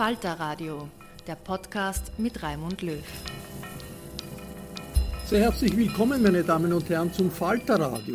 Falter Radio, der Podcast mit Raimund Löw. Sehr herzlich willkommen, meine Damen und Herren, zum Falter Radio.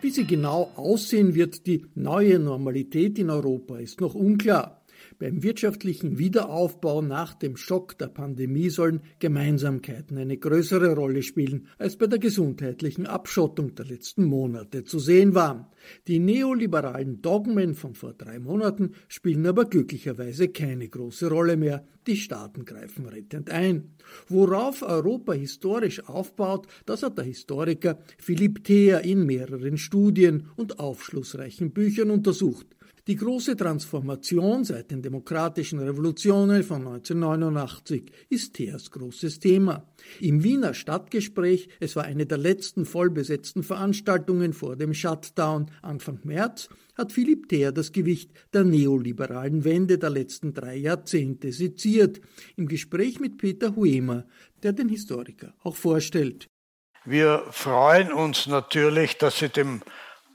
Wie sie genau aussehen wird, die neue Normalität in Europa, ist noch unklar. Beim wirtschaftlichen Wiederaufbau nach dem Schock der Pandemie sollen Gemeinsamkeiten eine größere Rolle spielen, als bei der gesundheitlichen Abschottung der letzten Monate zu sehen war. Die neoliberalen Dogmen von vor drei Monaten spielen aber glücklicherweise keine große Rolle mehr. Die Staaten greifen rettend ein. Worauf Europa historisch aufbaut, das hat der Historiker Philipp Theer in mehreren Studien und aufschlussreichen Büchern untersucht. Die große Transformation seit den demokratischen Revolutionen von 1989 ist Theers großes Thema. Im Wiener Stadtgespräch, es war eine der letzten vollbesetzten Veranstaltungen vor dem Shutdown Anfang März, hat Philipp Theer das Gewicht der neoliberalen Wende der letzten drei Jahrzehnte seziert. Im Gespräch mit Peter Huemer, der den Historiker auch vorstellt. Wir freuen uns natürlich, dass Sie dem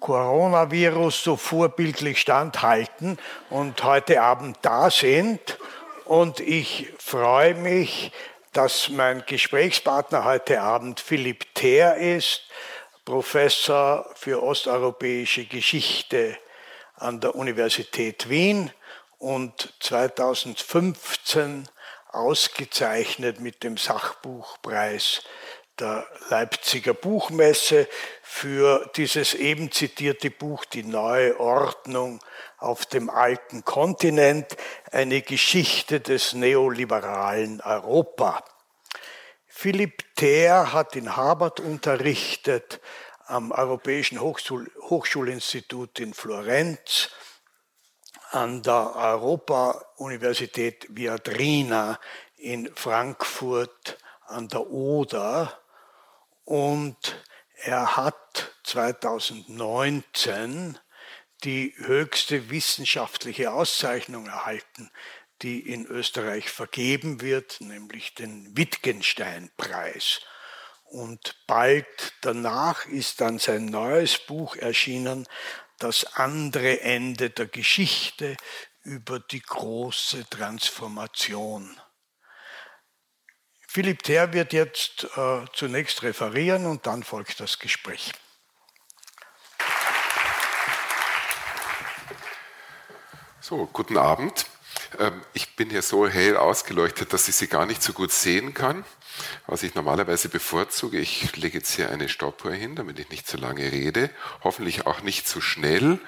Coronavirus so vorbildlich standhalten und heute Abend da sind. Und ich freue mich, dass mein Gesprächspartner heute Abend Philipp Theer ist, Professor für osteuropäische Geschichte an der Universität Wien und 2015 ausgezeichnet mit dem Sachbuchpreis der Leipziger Buchmesse für dieses eben zitierte Buch Die neue Ordnung auf dem alten Kontinent, eine Geschichte des neoliberalen Europa. Philipp Thaer hat in Harvard unterrichtet, am Europäischen Hochschul Hochschulinstitut in Florenz, an der Europa-Universität Viadrina in Frankfurt an der Oder und er hat 2019 die höchste wissenschaftliche Auszeichnung erhalten, die in Österreich vergeben wird, nämlich den Wittgenstein-Preis. Und bald danach ist dann sein neues Buch erschienen, Das andere Ende der Geschichte über die große Transformation. Philipp Ther wird jetzt äh, zunächst referieren und dann folgt das Gespräch. So, guten Abend. Ähm, ich bin hier so hell ausgeleuchtet, dass ich Sie gar nicht so gut sehen kann. was ich normalerweise bevorzuge. Ich lege jetzt hier eine Stoppuhr hin, damit ich nicht zu lange rede. Hoffentlich auch nicht zu schnell,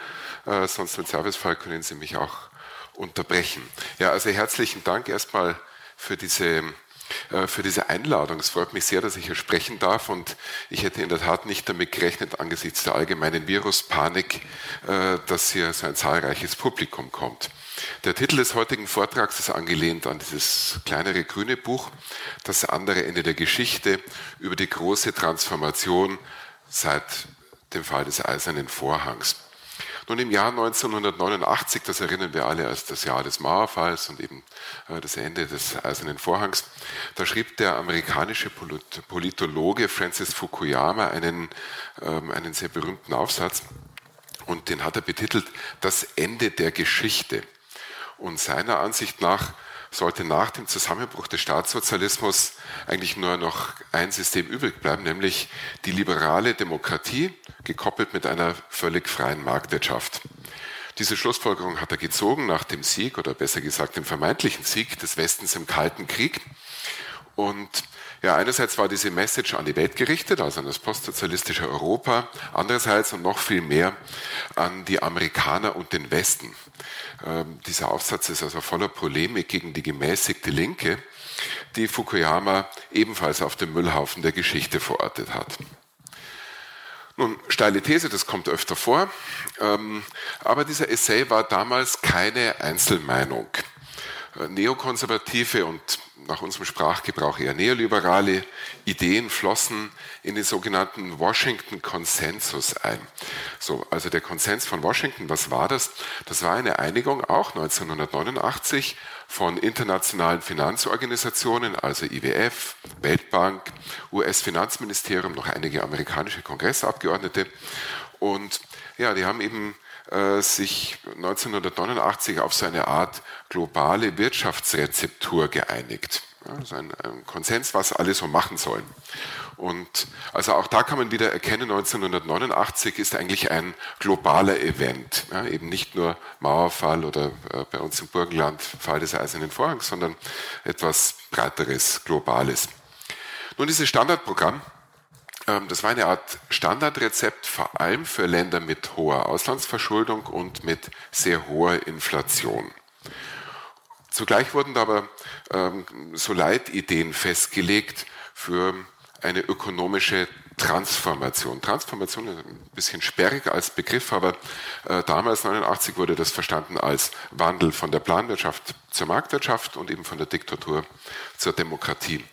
äh, sonst im Servicefall können Sie mich auch unterbrechen. Ja, also herzlichen Dank erstmal für diese für diese Einladung. Es freut mich sehr, dass ich hier sprechen darf und ich hätte in der Tat nicht damit gerechnet, angesichts der allgemeinen Viruspanik, äh, dass hier so ein zahlreiches Publikum kommt. Der Titel des heutigen Vortrags ist angelehnt an dieses kleinere grüne Buch, das andere Ende der Geschichte über die große Transformation seit dem Fall des Eisernen Vorhangs. Nun im Jahr 1989, das erinnern wir alle als das Jahr des Mauerfalls und eben äh, das Ende des Eisernen Vorhangs, da schrieb der amerikanische Politologe Francis Fukuyama einen, ähm, einen sehr berühmten Aufsatz und den hat er betitelt Das Ende der Geschichte. Und seiner Ansicht nach sollte nach dem Zusammenbruch des Staatssozialismus eigentlich nur noch ein System übrig bleiben, nämlich die liberale Demokratie, gekoppelt mit einer völlig freien Marktwirtschaft. Diese Schlussfolgerung hat er gezogen nach dem Sieg oder besser gesagt dem vermeintlichen Sieg des Westens im Kalten Krieg. Und ja, einerseits war diese Message an die Welt gerichtet, also an das postsozialistische Europa, andererseits und noch viel mehr an die Amerikaner und den Westen. Ähm, dieser Aufsatz ist also voller Polemik gegen die gemäßigte Linke, die Fukuyama ebenfalls auf dem Müllhaufen der Geschichte verortet hat. Nun, steile These, das kommt öfter vor, ähm, aber dieser Essay war damals keine Einzelmeinung. Äh, Neokonservative und nach unserem Sprachgebrauch eher neoliberale Ideen flossen in den sogenannten Washington Konsensus ein. So, also der Konsens von Washington, was war das? Das war eine Einigung auch 1989 von internationalen Finanzorganisationen, also IWF, Weltbank, US-Finanzministerium, noch einige amerikanische Kongressabgeordnete. Und ja, die haben eben äh, sich 1989 auf so eine Art globale Wirtschaftsrezeptur geeinigt. Also ein Konsens, was alle so machen sollen. Und also auch da kann man wieder erkennen, 1989 ist eigentlich ein globaler Event. Ja, eben nicht nur Mauerfall oder äh, bei uns im Burgenland Fall des Eisernen Vorhangs, sondern etwas breiteres, globales. Nun, dieses Standardprogramm ähm, das war eine Art Standardrezept, vor allem für Länder mit hoher Auslandsverschuldung und mit sehr hoher Inflation. Zugleich wurden aber ähm, so Leitideen festgelegt für eine ökonomische Transformation. Transformation ist ein bisschen sperrig als Begriff, aber äh, damals 89 wurde das verstanden als Wandel von der Planwirtschaft zur Marktwirtschaft und eben von der Diktatur zur Demokratie.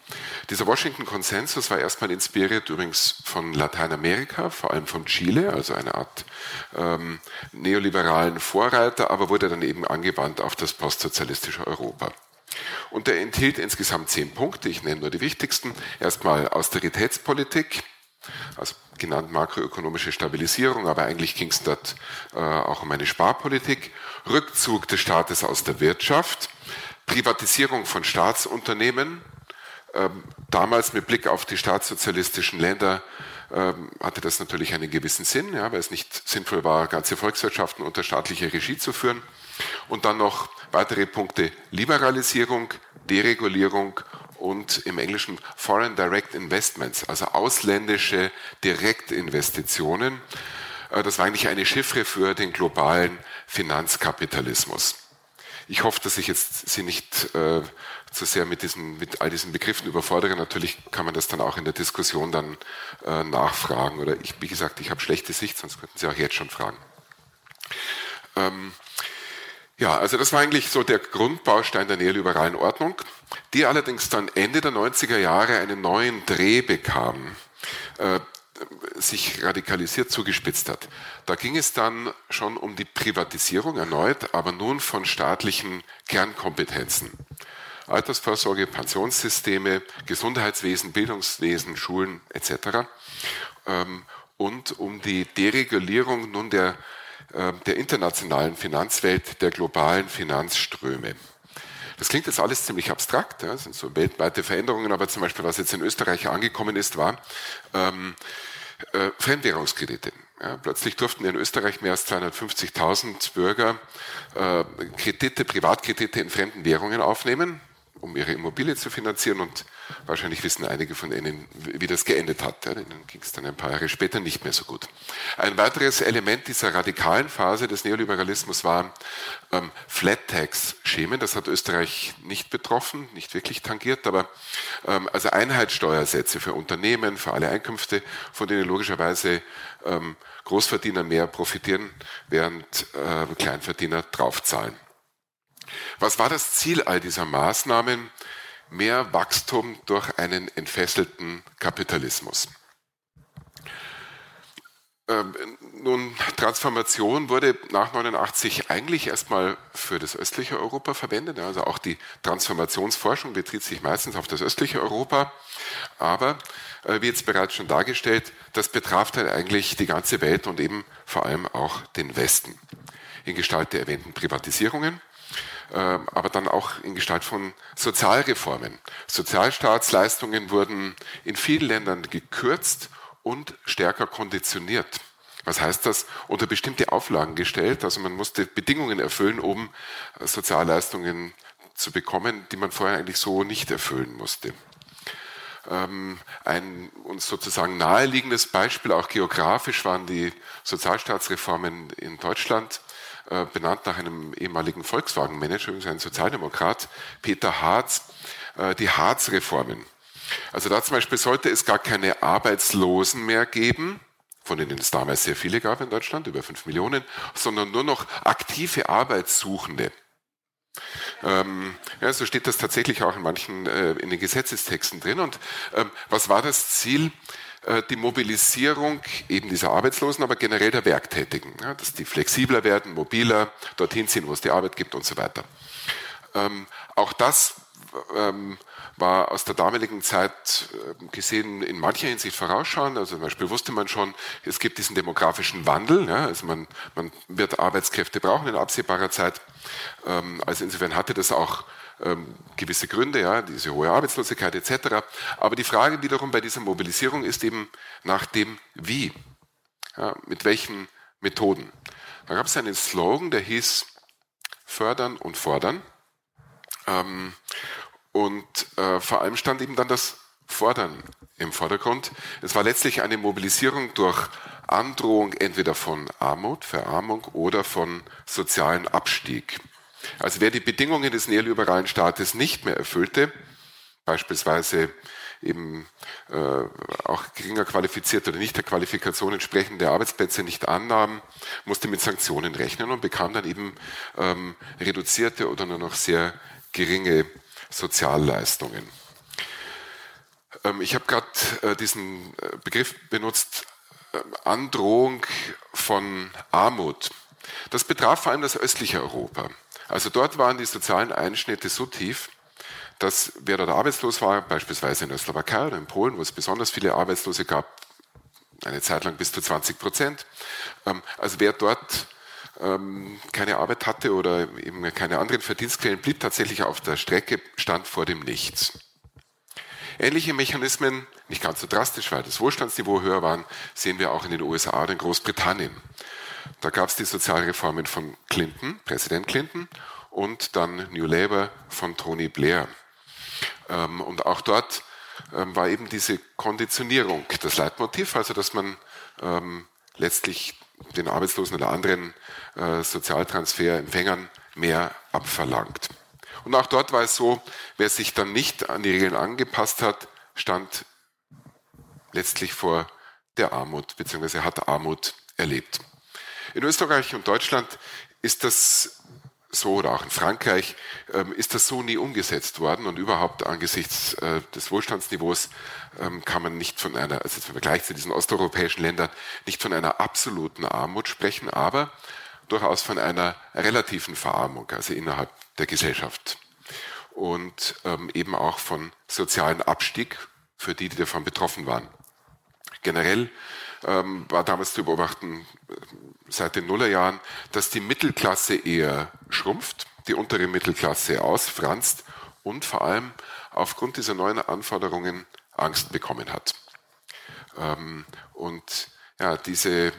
Dieser Washington-Konsensus war erstmal inspiriert übrigens von Lateinamerika, vor allem von Chile, also eine Art ähm, neoliberalen Vorreiter, aber wurde dann eben angewandt auf das postsozialistische Europa. Und er enthielt insgesamt zehn Punkte, ich nenne nur die wichtigsten. Erstmal Austeritätspolitik, also genannt makroökonomische Stabilisierung, aber eigentlich ging es dort äh, auch um eine Sparpolitik, Rückzug des Staates aus der Wirtschaft, Privatisierung von Staatsunternehmen, ähm, damals mit Blick auf die staatssozialistischen Länder ähm, hatte das natürlich einen gewissen Sinn, ja, weil es nicht sinnvoll war, ganze Volkswirtschaften unter staatliche Regie zu führen. Und dann noch weitere Punkte Liberalisierung, Deregulierung und im Englischen Foreign Direct Investments, also ausländische Direktinvestitionen. Äh, das war eigentlich eine Chiffre für den globalen Finanzkapitalismus. Ich hoffe, dass ich jetzt Sie nicht äh, zu sehr mit, diesen, mit all diesen Begriffen überfordere. Natürlich kann man das dann auch in der Diskussion dann äh, nachfragen. Oder ich, wie gesagt, ich habe schlechte Sicht, sonst könnten Sie auch jetzt schon fragen. Ähm, ja, also das war eigentlich so der Grundbaustein der neoliberalen Ordnung, die allerdings dann Ende der 90er Jahre einen neuen Dreh bekam, äh, sich radikalisiert zugespitzt hat. Da ging es dann schon um die Privatisierung erneut, aber nun von staatlichen Kernkompetenzen. Altersvorsorge, Pensionssysteme, Gesundheitswesen, Bildungswesen, Schulen etc. Ähm, und um die Deregulierung nun der der internationalen Finanzwelt, der globalen Finanzströme. Das klingt jetzt alles ziemlich abstrakt, das sind so weltweite Veränderungen, aber zum Beispiel, was jetzt in Österreich angekommen ist, war ähm, äh, Fremdwährungskredite. Ja, plötzlich durften in Österreich mehr als 250.000 Bürger äh, Kredite, Privatkredite in fremden Währungen aufnehmen um ihre Immobilie zu finanzieren und wahrscheinlich wissen einige von Ihnen, wie das geendet hat. Ihnen ging es dann ein paar Jahre später nicht mehr so gut. Ein weiteres Element dieser radikalen Phase des Neoliberalismus waren ähm, Flat Tax Schemen. Das hat Österreich nicht betroffen, nicht wirklich tangiert, aber ähm, also Einheitssteuersätze für Unternehmen, für alle Einkünfte, von denen logischerweise ähm, Großverdiener mehr profitieren, während äh, Kleinverdiener draufzahlen. Was war das Ziel all dieser Maßnahmen? Mehr Wachstum durch einen entfesselten Kapitalismus. Ähm, nun, Transformation wurde nach 89 eigentlich erstmal für das östliche Europa verwendet. Also auch die Transformationsforschung bezieht sich meistens auf das östliche Europa. Aber äh, wie jetzt bereits schon dargestellt, das betraf dann eigentlich die ganze Welt und eben vor allem auch den Westen. In Gestalt der erwähnten Privatisierungen, aber dann auch in Gestalt von Sozialreformen. Sozialstaatsleistungen wurden in vielen Ländern gekürzt und stärker konditioniert. Was heißt das? Unter bestimmte Auflagen gestellt. Also man musste Bedingungen erfüllen, um äh, Sozialleistungen zu bekommen, die man vorher eigentlich so nicht erfüllen musste. Ähm, ein uns sozusagen naheliegendes Beispiel, auch geografisch, waren die Sozialstaatsreformen in Deutschland. Äh, benannt nach einem ehemaligen Volkswagen-Manager, ein Sozialdemokrat, Peter Harz, äh, die Harz-Reformen. Also da zum Beispiel sollte es gar keine Arbeitslosen mehr geben, von denen es damals sehr viele gab in Deutschland, über fünf Millionen, sondern nur noch aktive Arbeitssuchende. Ähm, ja, so steht das tatsächlich auch in manchen äh, in den Gesetzestexten drin. Und ähm, was war das Ziel? Äh, die Mobilisierung eben dieser Arbeitslosen, aber generell der Werktätigen, ja, dass die flexibler werden, mobiler, dorthin ziehen, wo es die Arbeit gibt und so weiter. Ähm, auch das ähm, war aus der damaligen Zeit äh, gesehen in mancher Hinsicht vorausschauend. Also zum Beispiel wusste man schon, es gibt diesen demografischen Wandel. Ja, also man, man wird Arbeitskräfte brauchen in absehbarer Zeit. Ähm, also insofern hatte das auch ähm, gewisse Gründe, ja, diese hohe Arbeitslosigkeit etc. Aber die Frage wiederum bei dieser Mobilisierung ist eben nach dem Wie. Ja, mit welchen Methoden. Da gab es einen Slogan, der hieß Fördern und Fordern. Ähm, und äh, vor allem stand eben dann das Fordern im Vordergrund. Es war letztlich eine Mobilisierung durch Androhung entweder von Armut, Verarmung oder von sozialen Abstieg. Also wer die Bedingungen des neoliberalen Staates nicht mehr erfüllte, beispielsweise eben äh, auch geringer qualifizierte oder nicht der Qualifikation entsprechende Arbeitsplätze nicht annahm, musste mit Sanktionen rechnen und bekam dann eben ähm, reduzierte oder nur noch sehr geringe Sozialleistungen. Ähm, ich habe gerade äh, diesen äh, Begriff benutzt, äh, Androhung von Armut. Das betraf vor allem das östliche Europa. Also dort waren die sozialen Einschnitte so tief, dass wer dort arbeitslos war, beispielsweise in der Slowakei oder in Polen, wo es besonders viele Arbeitslose gab, eine Zeit lang bis zu 20 Prozent, ähm, also wer dort ähm, keine Arbeit hatte oder eben keine anderen Verdienstquellen, blieb tatsächlich auf der Strecke, stand vor dem Nichts. Ähnliche Mechanismen, nicht ganz so drastisch, weil das Wohlstandsniveau höher war, sehen wir auch in den USA oder in Großbritannien. Da gab es die Sozialreformen von Clinton, Präsident Clinton, und dann New Labour von Tony Blair. Ähm, und auch dort ähm, war eben diese Konditionierung das Leitmotiv, also dass man ähm, letztlich den Arbeitslosen oder anderen äh, Sozialtransferempfängern mehr abverlangt. Und auch dort war es so, wer sich dann nicht an die Regeln angepasst hat, stand letztlich vor der Armut, beziehungsweise hat Armut erlebt. In Österreich und Deutschland ist das so oder auch in Frankreich ähm, ist das so nie umgesetzt worden und überhaupt angesichts äh, des Wohlstandsniveaus ähm, kann man nicht von einer, also im Vergleich zu diesen osteuropäischen Ländern, nicht von einer absoluten Armut sprechen, aber durchaus von einer relativen Verarmung, also innerhalb der Gesellschaft und ähm, eben auch von sozialen Abstieg für die, die davon betroffen waren. Generell ähm, war damals zu beobachten seit den Nullerjahren, dass die Mittelklasse eher schrumpft, die untere Mittelklasse ausfranst und vor allem aufgrund dieser neuen Anforderungen Angst bekommen hat. Ähm, und ja, diese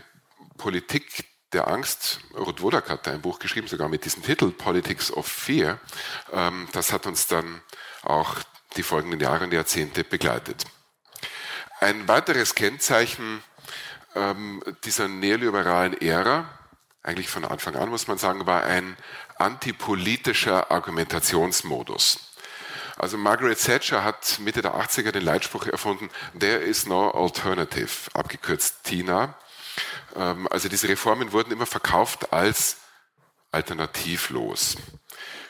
Politik der Angst, Ruth Wodak hat ein Buch geschrieben, sogar mit diesem Titel Politics of Fear, ähm, das hat uns dann auch die folgenden Jahre und Jahrzehnte begleitet. Ein weiteres Kennzeichen ähm, dieser neoliberalen Ära, eigentlich von Anfang an muss man sagen, war ein antipolitischer Argumentationsmodus. Also Margaret Thatcher hat Mitte der 80er den Leitspruch erfunden, There is no alternative, abgekürzt TINA. Ähm, also diese Reformen wurden immer verkauft als alternativlos.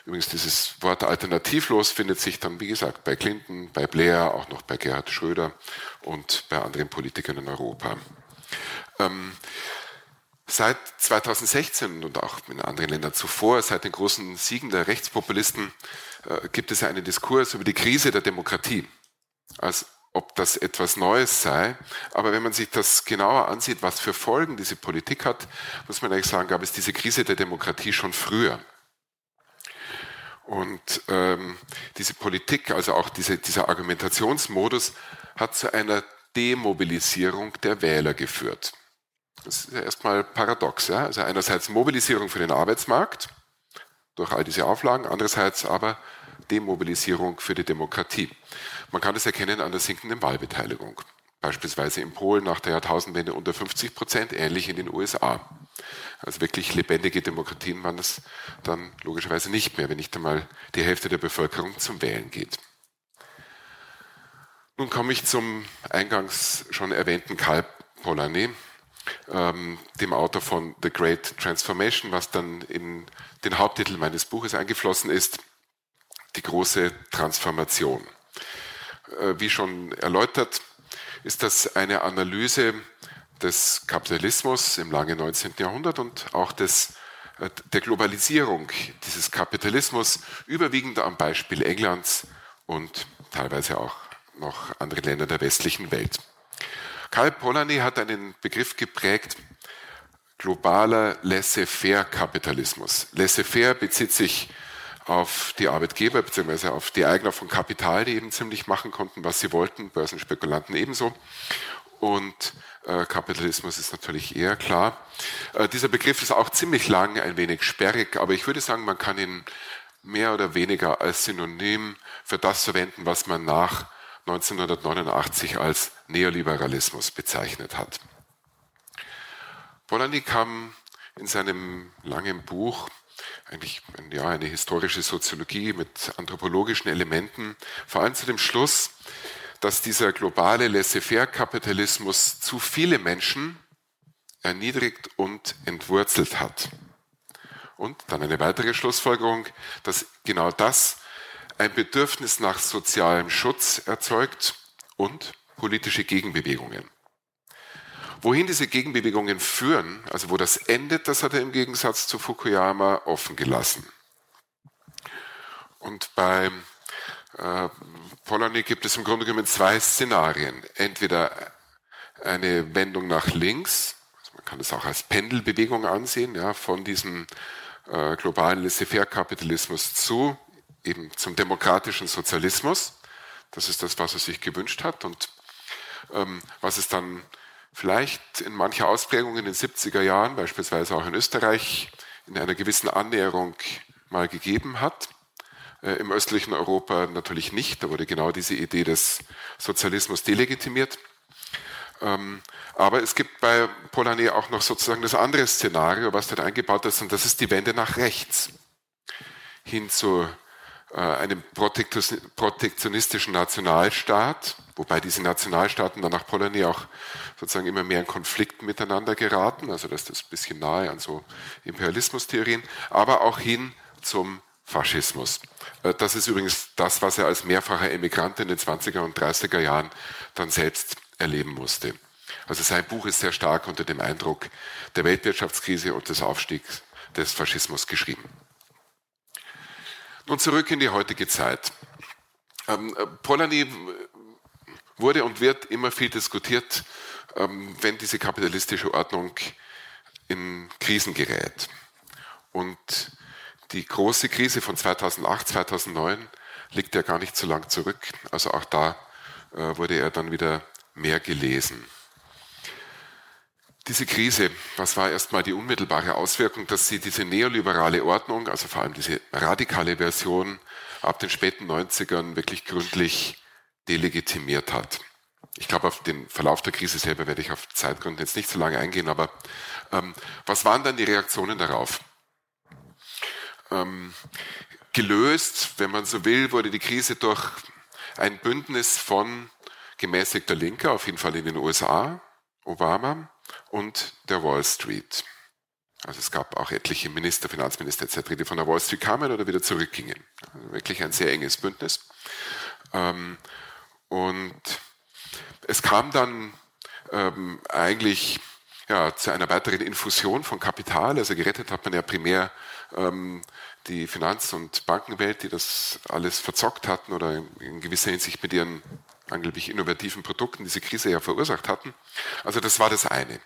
Übrigens, dieses Wort alternativlos findet sich dann, wie gesagt, bei Clinton, bei Blair, auch noch bei Gerhard Schröder und bei anderen Politikern in Europa. Ähm, seit 2016 und auch in anderen Ländern zuvor, seit den großen Siegen der Rechtspopulisten, äh, gibt es einen Diskurs über die Krise der Demokratie. Als ob das etwas Neues sei. Aber wenn man sich das genauer ansieht, was für Folgen diese Politik hat, muss man eigentlich sagen, gab es diese Krise der Demokratie schon früher. Und ähm, diese Politik, also auch diese, dieser Argumentationsmodus, hat zu einer Demobilisierung der Wähler geführt. Das ist ja erstmal paradox. Ja? Also einerseits Mobilisierung für den Arbeitsmarkt durch all diese Auflagen, andererseits aber Demobilisierung für die Demokratie. Man kann das erkennen an der sinkenden Wahlbeteiligung. Beispielsweise in Polen nach der Jahrtausendwende unter 50 Prozent, ähnlich in den USA. Also wirklich lebendige Demokratien waren das dann logischerweise nicht mehr, wenn nicht einmal die Hälfte der Bevölkerung zum Wählen geht. Nun komme ich zum eingangs schon erwähnten Karl Polanyi, ähm, dem Autor von The Great Transformation, was dann in den Haupttitel meines Buches eingeflossen ist, die große Transformation. Äh, wie schon erläutert, ist das eine Analyse des Kapitalismus im langen 19. Jahrhundert und auch des, äh, der Globalisierung dieses Kapitalismus, überwiegend am Beispiel Englands und teilweise auch noch andere Länder der westlichen Welt. Karl Polanyi hat einen Begriff geprägt, globaler Laissez-faire-Kapitalismus. Laissez-faire bezieht sich auf die Arbeitgeber bzw. auf die Eigner von Kapital, die eben ziemlich machen konnten, was sie wollten, Börsenspekulanten ebenso. Und äh, Kapitalismus ist natürlich eher klar. Äh, dieser Begriff ist auch ziemlich lang, ein wenig sperrig, aber ich würde sagen, man kann ihn mehr oder weniger als Synonym für das verwenden, was man nach 1989 als Neoliberalismus bezeichnet hat. Polanyi kam in seinem langen Buch eigentlich ja, eine historische Soziologie mit anthropologischen Elementen, vor allem zu dem Schluss, dass dieser globale Laissez-faire-Kapitalismus zu viele Menschen erniedrigt und entwurzelt hat. Und dann eine weitere Schlussfolgerung, dass genau das ein Bedürfnis nach sozialem Schutz erzeugt und politische Gegenbewegungen. Wohin diese Gegenbewegungen führen, also wo das endet, das hat er im Gegensatz zu Fukuyama offen gelassen. Und bei äh, Polanyi gibt es im Grunde genommen zwei Szenarien. Entweder eine Wendung nach links, also man kann das auch als Pendelbewegung ansehen, ja, von diesem äh, globalen Laissez-faire-Kapitalismus zu eben zum demokratischen Sozialismus. Das ist das, was er sich gewünscht hat und ähm, was es dann vielleicht in mancher Ausprägung in den 70er Jahren, beispielsweise auch in Österreich, in einer gewissen Annäherung mal gegeben hat. Äh, Im östlichen Europa natürlich nicht. Da wurde genau diese Idee des Sozialismus delegitimiert. Ähm, aber es gibt bei Polanyi auch noch sozusagen das andere Szenario, was dort eingebaut ist, und das ist die Wende nach rechts hin zu äh, einem protektionistischen Nationalstaat, wobei diese Nationalstaaten dann nach Polanyi auch sozusagen immer mehr in Konflikt miteinander geraten, also das ist ein bisschen nahe an so Imperialismustheorien, aber auch hin zum Faschismus. Äh, das ist übrigens das, was er als mehrfacher Emigrant in den 20er und 30er Jahren dann selbst erleben musste. Also sein Buch ist sehr stark unter dem Eindruck der Weltwirtschaftskrise und des Aufstiegs des Faschismus geschrieben. Nun zurück in die heutige Zeit. Ähm, äh, Polanyi wurde und wird immer viel diskutiert ähm, wenn diese kapitalistische Ordnung in Krisen gerät. Und die große Krise von 2008, 2009 liegt ja gar nicht so lang zurück. Also auch da äh, wurde er dann wieder mehr gelesen. Diese Krise, was war erstmal die unmittelbare Auswirkung, dass sie diese neoliberale Ordnung, also vor allem diese radikale Version ab den späten 90ern wirklich gründlich delegitimiert hat. Ich glaube, auf den Verlauf der Krise selber werde ich auf Zeitgründen jetzt nicht so lange eingehen, aber ähm, was waren dann die Reaktionen darauf? Ähm, gelöst, wenn man so will, wurde die Krise durch ein Bündnis von gemäßigter Linker, auf jeden Fall in den USA, Obama und der Wall Street. Also es gab auch etliche Minister, Finanzminister etc., die von der Wall Street kamen oder wieder zurückgingen. Also wirklich ein sehr enges Bündnis. Ähm, und es kam dann ähm, eigentlich ja, zu einer weiteren Infusion von Kapital. Also gerettet hat man ja primär ähm, die Finanz- und Bankenwelt, die das alles verzockt hatten oder in gewisser Hinsicht mit ihren angeblich innovativen Produkten diese Krise ja verursacht hatten. Also das war das eine.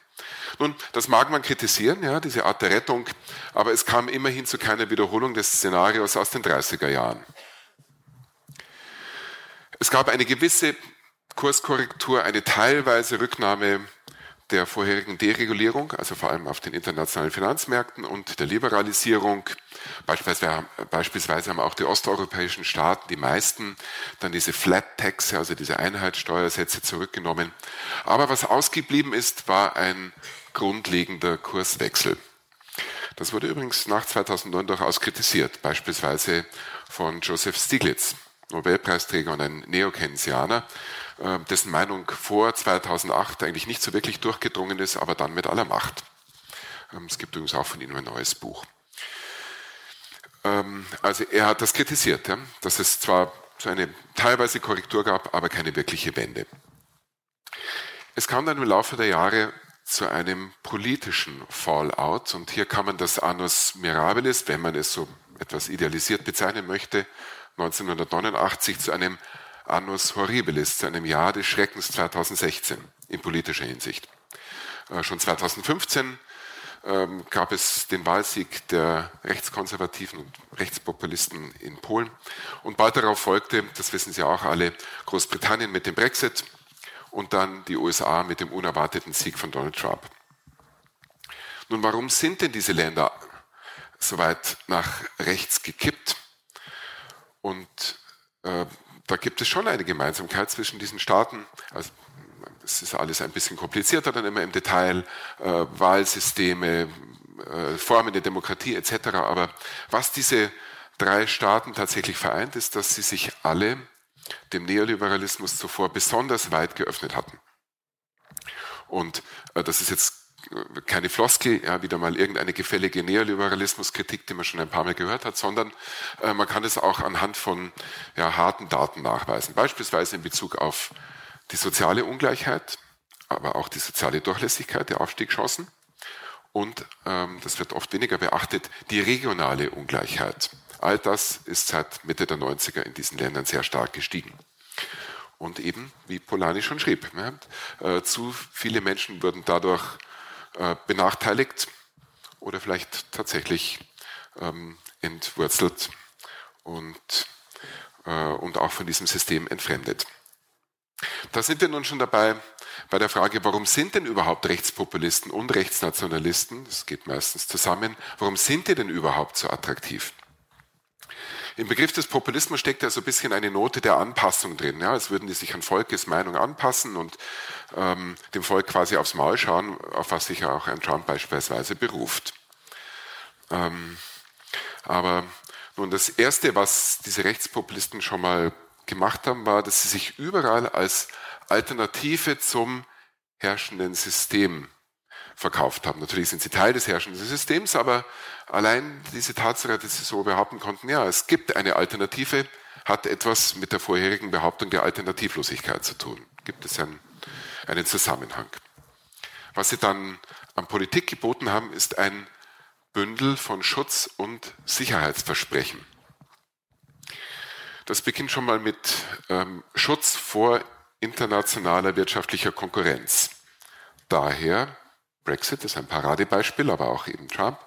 Nun, das mag man kritisieren, ja, diese Art der Rettung, aber es kam immerhin zu keiner Wiederholung des Szenarios aus den 30er Jahren. Es gab eine gewisse Kurskorrektur, eine teilweise Rücknahme der vorherigen Deregulierung, also vor allem auf den internationalen Finanzmärkten und der Liberalisierung. Beispielsweise, beispielsweise haben auch die osteuropäischen Staaten, die meisten, dann diese Flat Tax, also diese Einheitssteuersätze zurückgenommen. Aber was ausgeblieben ist, war ein grundlegender Kurswechsel. Das wurde übrigens nach 2009 durchaus kritisiert, beispielsweise von Joseph Stiglitz, Nobelpreisträger und ein Neokeynesianer, äh, dessen Meinung vor 2008 eigentlich nicht so wirklich durchgedrungen ist, aber dann mit aller Macht. Ähm, es gibt übrigens auch von ihm ein neues Buch. Ähm, also er hat das kritisiert, dass es zwar so eine teilweise Korrektur gab, aber keine wirkliche Wende. Es kam dann im Laufe der Jahre zu einem politischen Fallout und hier kann man das Annus Mirabilis, wenn man es so etwas idealisiert bezeichnen möchte, 1989 zu einem Annus Horribilis, zu einem Jahr des Schreckens 2016 in politischer Hinsicht. Äh, schon 2015 ähm, gab es den Wahlsieg der Rechtskonservativen und Rechtspopulisten in Polen. Und bald darauf folgte, das wissen Sie auch alle, Großbritannien mit dem Brexit und dann die USA mit dem unerwarteten Sieg von Donald Trump. Nun, warum sind denn diese Länder so weit nach rechts gekippt? Und äh, da gibt es schon eine Gemeinsamkeit zwischen diesen Staaten. Also, es ist alles ein bisschen komplizierter dann immer im Detail, äh, Wahlsysteme, äh, Formen der Demokratie etc. Aber was diese drei Staaten tatsächlich vereint, ist, dass sie sich alle dem Neoliberalismus zuvor besonders weit geöffnet hatten. Und äh, das ist jetzt keine Floskel, ja, wieder mal irgendeine gefällige Neoliberalismuskritik, die man schon ein paar Mal gehört hat, sondern äh, man kann es auch anhand von ja, harten Daten nachweisen. Beispielsweise in Bezug auf die soziale Ungleichheit, aber auch die soziale Durchlässigkeit der Aufstiegschancen und, ähm, das wird oft weniger beachtet, die regionale Ungleichheit. All das ist seit Mitte der 90er in diesen Ländern sehr stark gestiegen. Und eben, wie Polanyi schon schrieb, ja, äh, zu viele Menschen wurden dadurch benachteiligt oder vielleicht tatsächlich ähm, entwurzelt und, äh, und auch von diesem System entfremdet. Da sind wir nun schon dabei bei der Frage, warum sind denn überhaupt Rechtspopulisten und Rechtsnationalisten, das geht meistens zusammen, warum sind die denn überhaupt so attraktiv? Im Begriff des Populismus steckt ja so ein bisschen eine Note der Anpassung drin, ja, als würden die sich an Volkes Meinung anpassen und ähm, dem Volk quasi aufs Maul schauen, auf was sich ja auch ein Trump beispielsweise beruft. Ähm, aber nun, das Erste, was diese Rechtspopulisten schon mal gemacht haben, war, dass sie sich überall als Alternative zum herrschenden System verkauft haben. Natürlich sind sie Teil des herrschenden Systems, aber allein diese Tatsache, dass sie so behaupten konnten, ja, es gibt eine Alternative, hat etwas mit der vorherigen Behauptung der Alternativlosigkeit zu tun. Gibt es einen, einen Zusammenhang. Was sie dann an Politik geboten haben, ist ein Bündel von Schutz- und Sicherheitsversprechen. Das beginnt schon mal mit ähm, Schutz vor internationaler wirtschaftlicher Konkurrenz. Daher Brexit ist ein Paradebeispiel, aber auch eben Trump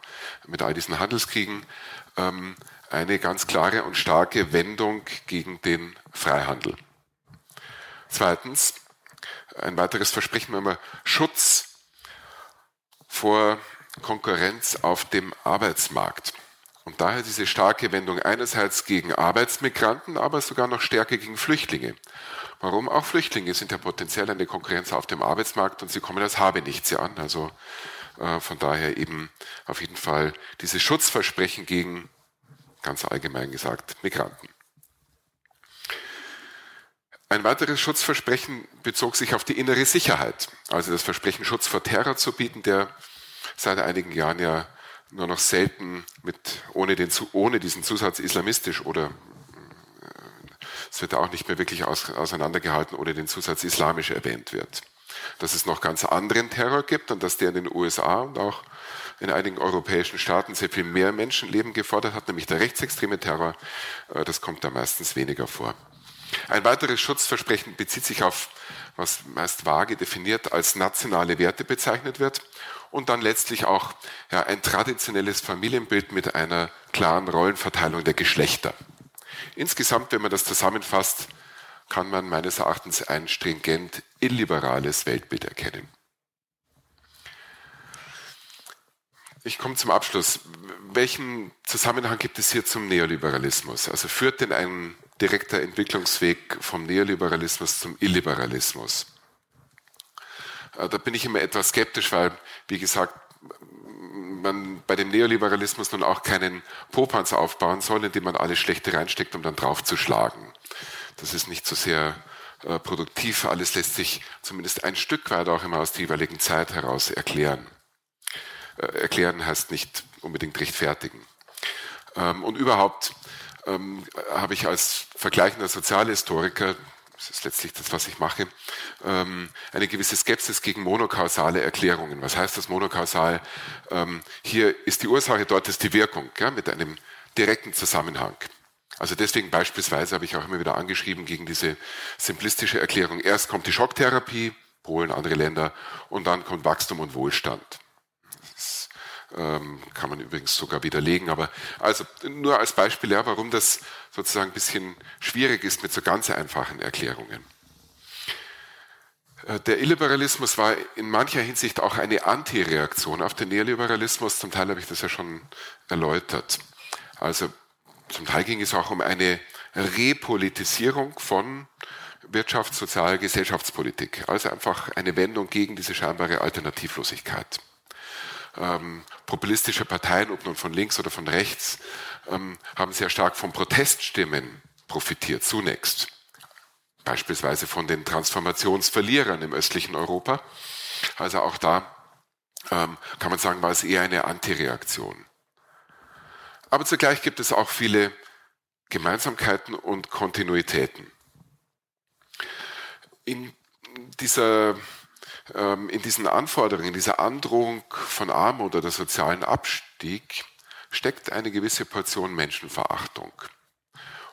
mit all diesen Handelskriegen, ähm, eine ganz klare und starke Wendung gegen den Freihandel. Zweitens, ein weiteres Versprechen wir Schutz vor Konkurrenz auf dem Arbeitsmarkt. Und daher diese starke Wendung einerseits gegen Arbeitsmigranten, aber sogar noch stärker gegen Flüchtlinge. Warum? Auch Flüchtlinge sind ja potenziell eine Konkurrenz auf dem Arbeitsmarkt und sie kommen als Habenichtse an. Also äh, von daher eben auf jeden Fall dieses Schutzversprechen gegen, ganz allgemein gesagt, Migranten. Ein weiteres Schutzversprechen bezog sich auf die innere Sicherheit, also das Versprechen, Schutz vor Terror zu bieten, der seit einigen Jahren ja nur noch selten mit, ohne, den, ohne diesen Zusatz islamistisch oder es wird auch nicht mehr wirklich aus, auseinandergehalten, ohne den Zusatz islamisch erwähnt wird. Dass es noch ganz anderen Terror gibt und dass der in den USA und auch in einigen europäischen Staaten sehr viel mehr Menschenleben gefordert hat, nämlich der rechtsextreme Terror, äh, das kommt da meistens weniger vor. Ein weiteres Schutzversprechen bezieht sich auf, was meist vage definiert als nationale Werte bezeichnet wird und dann letztlich auch ja, ein traditionelles Familienbild mit einer klaren Rollenverteilung der Geschlechter. Insgesamt, wenn man das zusammenfasst, kann man meines Erachtens ein stringent illiberales Weltbild erkennen. Ich komme zum Abschluss. Welchen Zusammenhang gibt es hier zum Neoliberalismus? Also führt denn ein direkter Entwicklungsweg vom Neoliberalismus zum Illiberalismus? Äh, da bin ich immer etwas skeptisch, weil, wie gesagt, man bei dem Neoliberalismus nun auch keinen Popanzer aufbauen soll, indem man alles Schlechte reinsteckt, um dann draufzuschlagen. Das ist nicht so sehr äh, produktiv. Alles lässt sich zumindest ein Stück weit auch immer aus der jeweiligen Zeit heraus erklären. Äh, erklären heißt nicht unbedingt rechtfertigen. Ähm, und überhaupt ähm, habe ich als vergleichender Sozialhistoriker das ist letztlich das, was ich mache, ähm, eine gewisse Skepsis gegen monokausale Erklärungen. Was heißt das monokausal? Ähm, hier ist die Ursache, dort ist die Wirkung, ja, mit einem direkten Zusammenhang. Also deswegen beispielsweise habe ich auch immer wieder angeschrieben gegen diese simplistische Erklärung. Erst kommt die Schocktherapie, Polen, andere Länder, und dann kommt Wachstum und Wohlstand. Ähm, kann man übrigens sogar widerlegen, aber also nur als Beispiel, ja, warum das sozusagen ein bisschen schwierig ist mit so ganz einfachen Erklärungen. Äh, der Illiberalismus war in mancher Hinsicht auch eine Antireaktion auf den Neoliberalismus. Zum Teil habe ich das ja schon erläutert. Also zum Teil ging es auch um eine Repolitisierung von Wirtschafts-, Sozial-, Gesellschaftspolitik. Also einfach eine Wendung gegen diese scheinbare Alternativlosigkeit. Ähm, populistische Parteien, ob nun von links oder von rechts, ähm, haben sehr stark von Proteststimmen profitiert, zunächst. Beispielsweise von den Transformationsverlierern im östlichen Europa. Also auch da ähm, kann man sagen, war es eher eine Antireaktion. Aber zugleich gibt es auch viele Gemeinsamkeiten und Kontinuitäten. In, dieser, in diesen Anforderungen, in dieser Androhung von Armut oder sozialen Abstieg steckt eine gewisse Portion Menschenverachtung.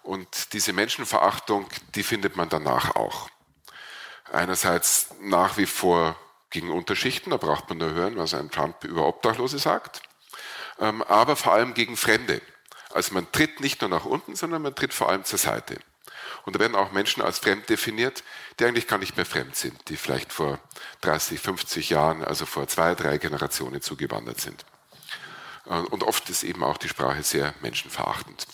Und diese Menschenverachtung, die findet man danach auch. Einerseits nach wie vor gegen Unterschichten, da braucht man nur hören, was ein Trump über Obdachlose sagt, ähm, aber vor allem gegen Fremde. Also man tritt nicht nur nach unten, sondern man tritt vor allem zur Seite. Und da werden auch Menschen als fremd definiert, die eigentlich gar nicht mehr fremd sind, die vielleicht vor 30, 50 Jahren, also vor zwei, drei Generationen zugewandert sind. Äh, und oft ist eben auch die Sprache sehr menschenverachtend.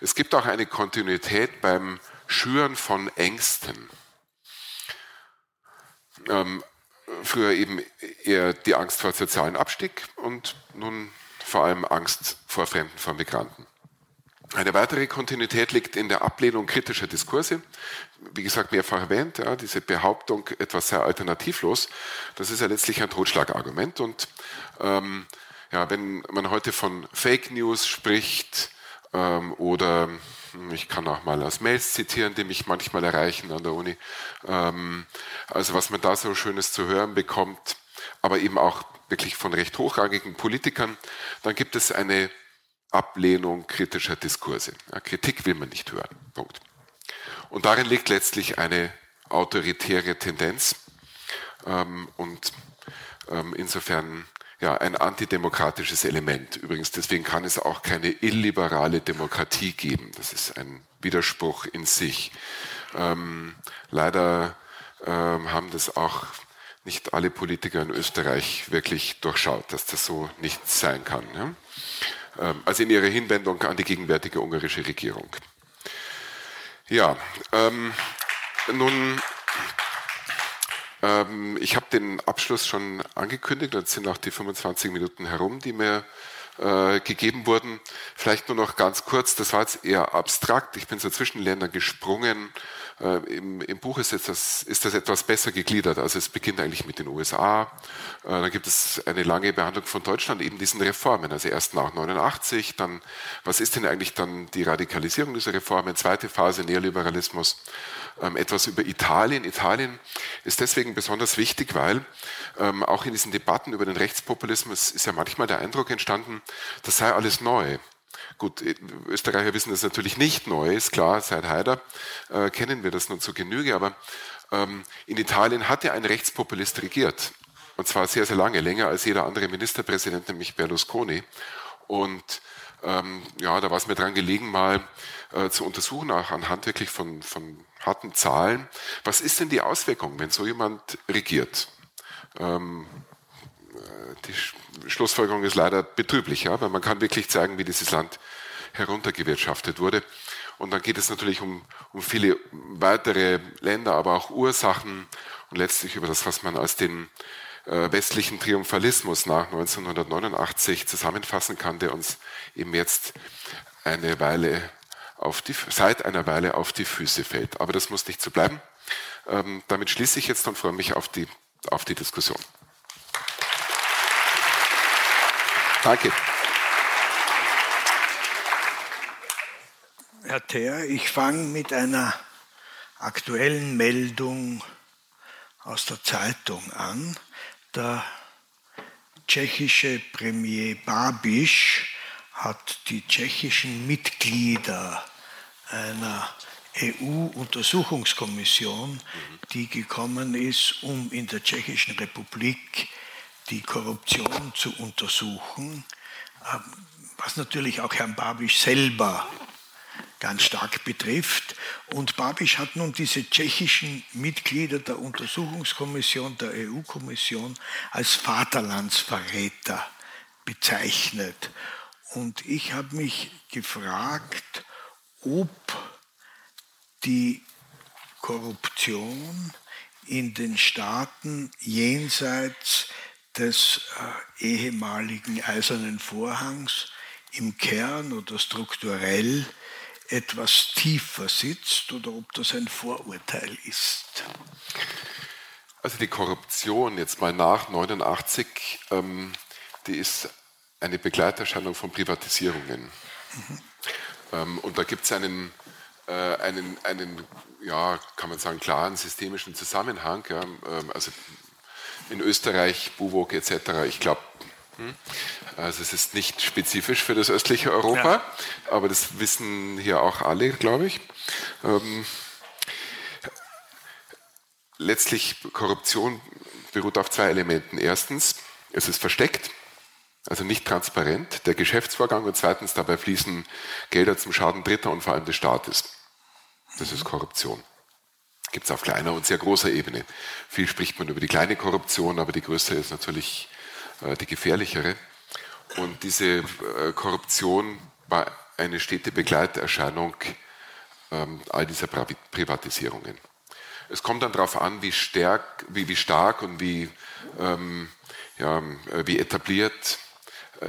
Es gibt auch eine Kontinuität beim Schüren von Ängsten. Ähm, früher eben eher die Angst vor sozialen Abstieg und nun vor allem Angst vor Fremden, vor Migranten. Eine weitere Kontinuität liegt in der Ablehnung kritischer Diskurse. Wie gesagt, mehrfach erwähnt, ja, diese Behauptung, etwas sei alternativlos, das ist ja letztlich ein Totschlagargument. Und ähm, ja, wenn man heute von Fake News spricht ähm, oder hm, ich kann auch mal aus Mails zitieren, die mich manchmal erreichen an der Uni, ähm, also was man da so Schönes zu hören bekommt, aber eben auch wirklich von recht hochrangigen Politikern, dann gibt es eine Ablehnung kritischer Diskurse. Ja, Kritik will man nicht hören. Punkt. Und darin liegt letztlich eine autoritäre Tendenz. Ähm, und ähm, insofern ja, ein antidemokratisches Element. Übrigens, deswegen kann es auch keine illiberale Demokratie geben. Das ist ein Widerspruch in sich. Ähm, leider ähm, haben das auch nicht alle Politiker in Österreich wirklich durchschaut, dass das so nicht sein kann. Ja? Ähm, also in ihrer Hinwendung an die gegenwärtige ungarische Regierung. Ja, ähm, nun, ähm, ich habe den Abschluss schon angekündigt, jetzt sind auch die 25 Minuten herum, die mir äh, gegeben wurden. Vielleicht nur noch ganz kurz, das war jetzt eher abstrakt. Ich bin so zwischen Ländern gesprungen. Äh, im, Im Buch ist, jetzt das, ist das etwas besser gegliedert. Also es beginnt eigentlich mit den USA. Äh, dann gibt es eine lange Behandlung von Deutschland, eben diesen Reformen. Also erst nach 89, dann was ist denn eigentlich dann die Radikalisierung dieser Reformen? Zweite Phase Neoliberalismus. Ähm, etwas über Italien. Italien ist deswegen besonders wichtig, weil ähm, auch in diesen Debatten über den Rechtspopulismus ist ja manchmal der Eindruck entstanden, das sei alles neu. Gut, äh, Österreicher wissen das natürlich nicht neu, ist klar, seit Haider äh, kennen wir das nun zu Genüge, aber ähm, in Italien hat ja ein Rechtspopulist regiert. Und zwar sehr, sehr lange, länger als jeder andere Ministerpräsident, nämlich Berlusconi. Und ähm, ja, da war es mir dran gelegen, mal äh, zu untersuchen, auch anhand wirklich von, von harten Zahlen. Was ist denn die Auswirkung, wenn so jemand regiert? Ähm, äh, die Schlussfolgerung ist leider betrüblich, ja, weil man kann wirklich zeigen, wie dieses Land heruntergewirtschaftet wurde. Und dann geht es natürlich um, um viele weitere Länder, aber auch Ursachen und letztlich über das, was man als den äh, westlichen Triumphalismus nach 1989 zusammenfassen kann, der uns eben jetzt eine Weile auf die, seit einer Weile auf die Füße fällt. Aber das muss nicht so bleiben. Ähm, damit schließe ich jetzt und freue mich auf die, auf die Diskussion. Danke. Herr Ther, ich fange mit einer aktuellen Meldung aus der Zeitung an. Der tschechische Premier Babiš hat die tschechischen Mitglieder einer EU-Untersuchungskommission, die gekommen ist, um in der Tschechischen Republik die Korruption zu untersuchen, ähm, was natürlich auch Herrn Babisch selber ganz stark betrifft. Und Babisch hat nun diese tschechischen Mitglieder der Untersuchungskommission, der EU-Kommission, als Vaterlandsverräter bezeichnet. Und ich habe mich gefragt, ob die Korruption in den Staaten jenseits des äh, ehemaligen Eisernen Vorhangs im Kern oder strukturell etwas tiefer sitzt oder ob das ein Vorurteil ist. Also die Korruption jetzt mal nach 89, ähm, die ist eine Begleiterscheinung von Privatisierungen. Mhm. Ähm, und da gibt es einen, äh, einen, einen, ja, kann man sagen, klaren systemischen Zusammenhang. Ja, ähm, also in Österreich, Buwog etc. Ich glaube, hm, also es ist nicht spezifisch für das östliche Europa, ja. aber das wissen hier auch alle, glaube ich. Ähm, letztlich Korruption beruht auf zwei Elementen. Erstens, es ist versteckt, also nicht transparent, der Geschäftsvorgang und zweitens dabei fließen Gelder zum Schaden Dritter und vor allem des Staates. Das ist Korruption gibt es auf kleiner und sehr großer Ebene. Viel spricht man über die kleine Korruption, aber die größere ist natürlich äh, die gefährlichere. Und diese äh, Korruption war eine stete Begleiterscheinung ähm, all dieser Privatisierungen. Es kommt dann darauf an, wie, stark, wie, wie stark und wie, ähm, ja, wie etabliert äh,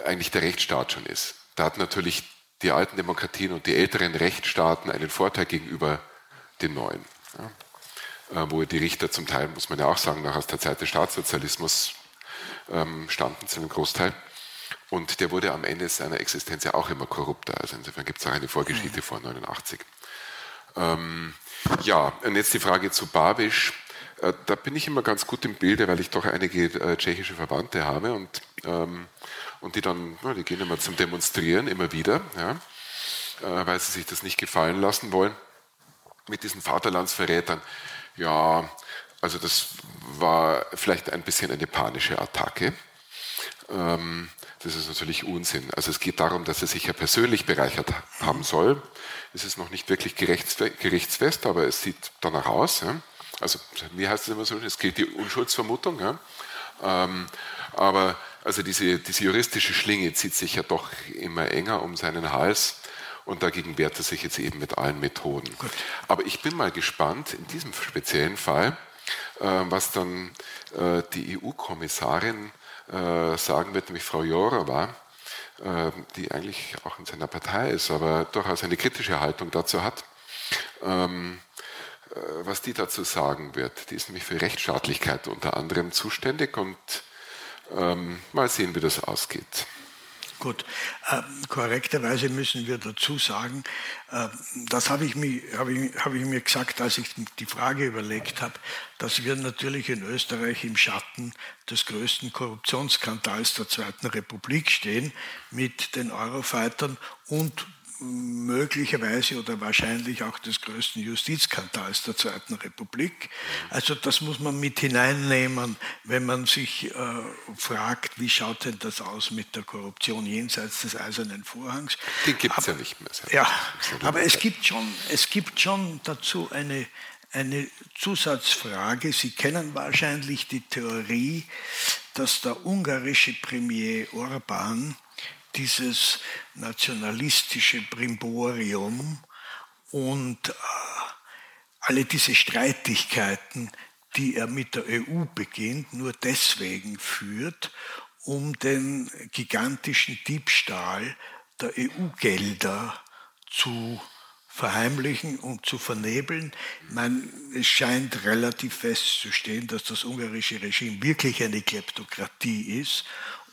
eigentlich der Rechtsstaat schon ist. Da hat natürlich die alten Demokratien und die älteren Rechtsstaaten einen Vorteil gegenüber den neuen. Ja. Äh, wo die Richter zum Teil, muss man ja auch sagen, noch aus der Zeit des Staatssozialismus ähm, stammten zu einem Großteil. Und der wurde am Ende seiner Existenz ja auch immer korrupter. Also insofern gibt es auch eine Vorgeschichte mhm. vor 89. Ähm, ja, und jetzt die Frage zu Babisch. Äh, da bin ich immer ganz gut im Bilde, weil ich doch einige äh, tschechische Verwandte habe und, ähm, und die dann, die gehen immer zum Demonstrieren, immer wieder, ja, äh, weil sie sich das nicht gefallen lassen wollen mit diesen Vaterlandsverrätern. Ja, also das war vielleicht ein bisschen eine panische Attacke. Ähm, das ist natürlich Unsinn. Also es geht darum, dass er sich ja persönlich bereichert haben soll. Es ist noch nicht wirklich gerichtsfest, aber es sieht danach aus. Also wie heißt es immer so? Es gilt die Unschuldsvermutung. Ähm, aber Also diese, diese juristische Schlinge zieht sich ja doch immer enger um seinen Hals und dagegen wehrt er sich jetzt eben mit allen Methoden. Gut. Aber ich bin mal gespannt in diesem speziellen Fall, äh, was dann äh, die EU-Kommissarin äh, sagen wird, nämlich Frau Jourova, äh, die eigentlich auch in seiner Partei ist, aber durchaus eine kritische Haltung dazu hat. Ähm, äh, was die dazu sagen wird. Die ist nämlich für Rechtsstaatlichkeit unter anderem zuständig und ähm, mal sehen, wie das ausgeht. Gut, äh, korrekterweise müssen wir dazu sagen, äh, das habe ich, mir, hab ich, hab ich mir gesagt, als ich die Frage überlegt habe, dass wir natürlich in Österreich im Schatten des größten Korruptionsskandals der Zweiten Republik stehen mit den Eurofightern und möglicherweise oder wahrscheinlich auch des größten Justizskandals der Zweiten Republik. Also das muss man mit hineinnehmen, wenn man sich äh, fragt, wie schaut denn das aus mit der Korruption jenseits des Eisernen Vorhangs. Den gibt es ja nicht mehr. Ja, aber es gibt, schon, es gibt schon dazu eine, eine Zusatzfrage. Sie kennen wahrscheinlich die Theorie, dass der ungarische Premier Orban dieses nationalistische Brimborium und äh, alle diese Streitigkeiten, die er mit der EU beginnt, nur deswegen führt, um den gigantischen Diebstahl der EU-Gelder zu verheimlichen und zu vernebeln. Man, es scheint relativ festzustehen, dass das ungarische Regime wirklich eine Kleptokratie ist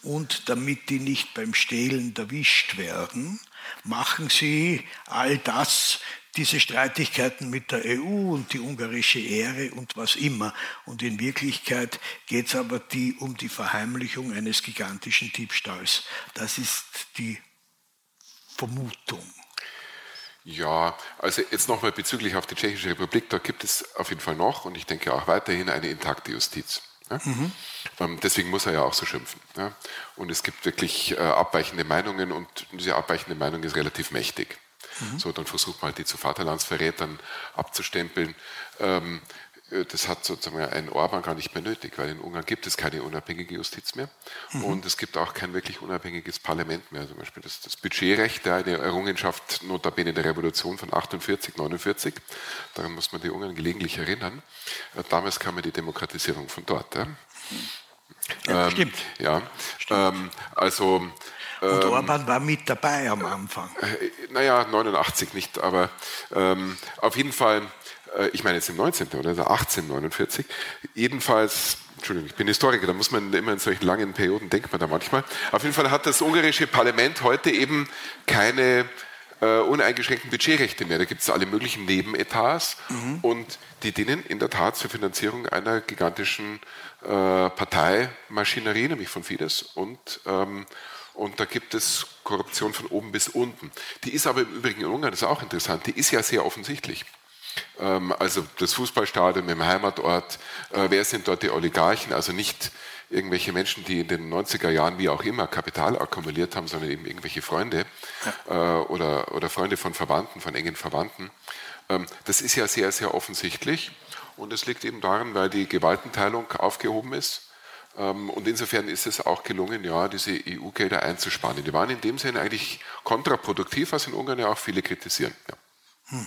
und damit die nicht beim Stehlen erwischt werden, machen sie all das, diese Streitigkeiten mit der EU und die ungarische Ehre und was immer. Und in Wirklichkeit geht es aber die, um die Verheimlichung eines gigantischen Diebstahls. Das ist die Vermutung. Ja, also jetzt nochmal bezüglich auf die Tschechische Republik, da gibt es auf jeden Fall noch und ich denke auch weiterhin eine intakte Justiz. Ja? Mhm. Ähm, deswegen muss er ja auch so schimpfen. Ja? Und es gibt wirklich äh, abweichende Meinungen und diese abweichende Meinung ist relativ mächtig. Mhm. So, dann versucht man halt die zu Vaterlandsverrätern abzustempeln. Ähm, äh, das hat sozusagen ein Orban gar nicht mehr nötig, weil in Ungarn gibt es keine unabhängige Justiz mehr mhm. und es gibt auch kein wirklich unabhängiges Parlament mehr. Zum Beispiel das, das Budgetrecht, eine Errungenschaft notabene der Revolution von 48, 49, daran muss man die Ungarn gelegentlich erinnern. Äh, damals kam ja die Demokratisierung von dort. Ja? Ja, ähm, stimmt. Ja, stimmt. Ähm, also und ähm, Orban war mit dabei am Anfang. Äh, naja, 89 nicht, aber ähm, auf jeden Fall äh, ich meine jetzt im 19. oder 1849, jedenfalls Entschuldigung, ich bin Historiker, da muss man immer in solchen langen Perioden, denkt man da manchmal. Auf jeden Fall hat das ungarische Parlament heute eben keine äh, uneingeschränkten Budgetrechte mehr. Da gibt es alle möglichen Nebenetats mhm. und die dienen in der Tat zur Finanzierung einer gigantischen äh, Parteimaschinerie, nämlich von Fidesz. Und, ähm, und da gibt es Korruption von oben bis unten. Die ist aber im Übrigen in Ungarn, das ist auch interessant, die ist ja sehr offensichtlich. Ähm, also das Fußballstadion im Heimatort, äh, wer sind dort die Oligarchen? Also nicht irgendwelche Menschen, die in den 90er Jahren wie auch immer Kapital akkumuliert haben, sondern eben irgendwelche Freunde ja. Äh, oder, oder Freunde von Verwandten, von engen Verwandten. Ähm, das ist ja sehr, sehr offensichtlich und es liegt eben daran, weil die Gewaltenteilung aufgehoben ist. Ähm, und insofern ist es auch gelungen, ja, diese EU-Gelder einzuspannen. Die waren in dem Sinne eigentlich kontraproduktiv, was in Ungarn ja auch viele kritisieren. Ja. Hm.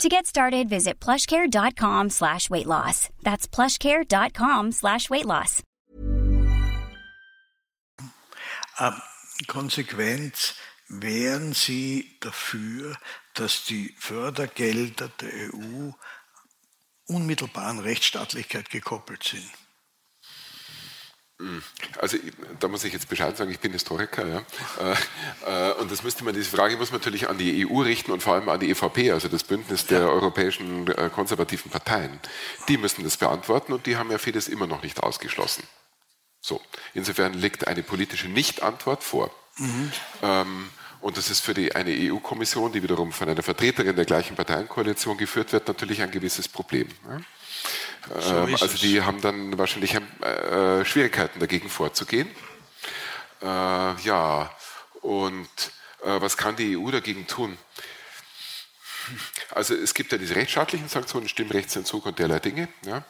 To get started, visit plushcare.com slash weight loss. That's plushcare.com slash weight loss. Ähm, konsequent wären Sie dafür, dass die Fördergelder der EU unmittelbar an Rechtsstaatlichkeit gekoppelt sind? Also da muss ich jetzt Bescheid sagen, ich bin Historiker, ja. Äh, äh, und das müsste man, diese Frage muss man natürlich an die EU richten und vor allem an die EVP, also das Bündnis der ja. europäischen äh, konservativen Parteien. Die müssen das beantworten und die haben ja vieles immer noch nicht ausgeschlossen. So, insofern liegt eine politische Nicht-Antwort vor. Mhm. Ähm, Und das ist für die, eine EU-Kommission, die wiederum von einer Vertreterin der gleichen Parteienkoalition geführt wird, natürlich ein gewisses Problem. So ähm, also die haben dann wahrscheinlich äh, Schwierigkeiten dagegen vorzugehen. Äh, ja, und äh, was kann die EU dagegen tun? Also es gibt ja diese rechtsstaatlichen Sanktionen, Stimmrechtsentzug und derlei Dinge. Ja.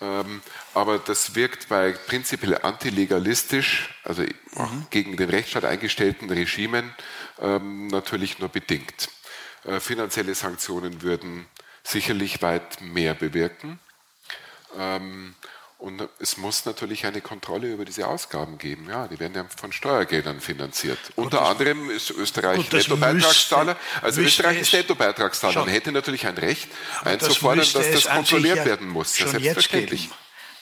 Ähm, aber das wirkt bei prinzipiell antilegalistisch, also mhm. gegen den Rechtsstaat eingestellten Regimen ähm, natürlich nur bedingt. Äh, finanzielle Sanktionen würden sicherlich weit mehr bewirken. Ähm, und es muss natürlich eine Kontrolle über diese Ausgaben geben. Ja, die werden ja von Steuergeldern finanziert. Gut, Unter anderem ist Österreich Nettobeitragszahler. Also Österreich ist Nettobeitragszahler und hätte natürlich ein Recht einzufordern, das dass das kontrolliert werden muss. Ja, selbstverständlich.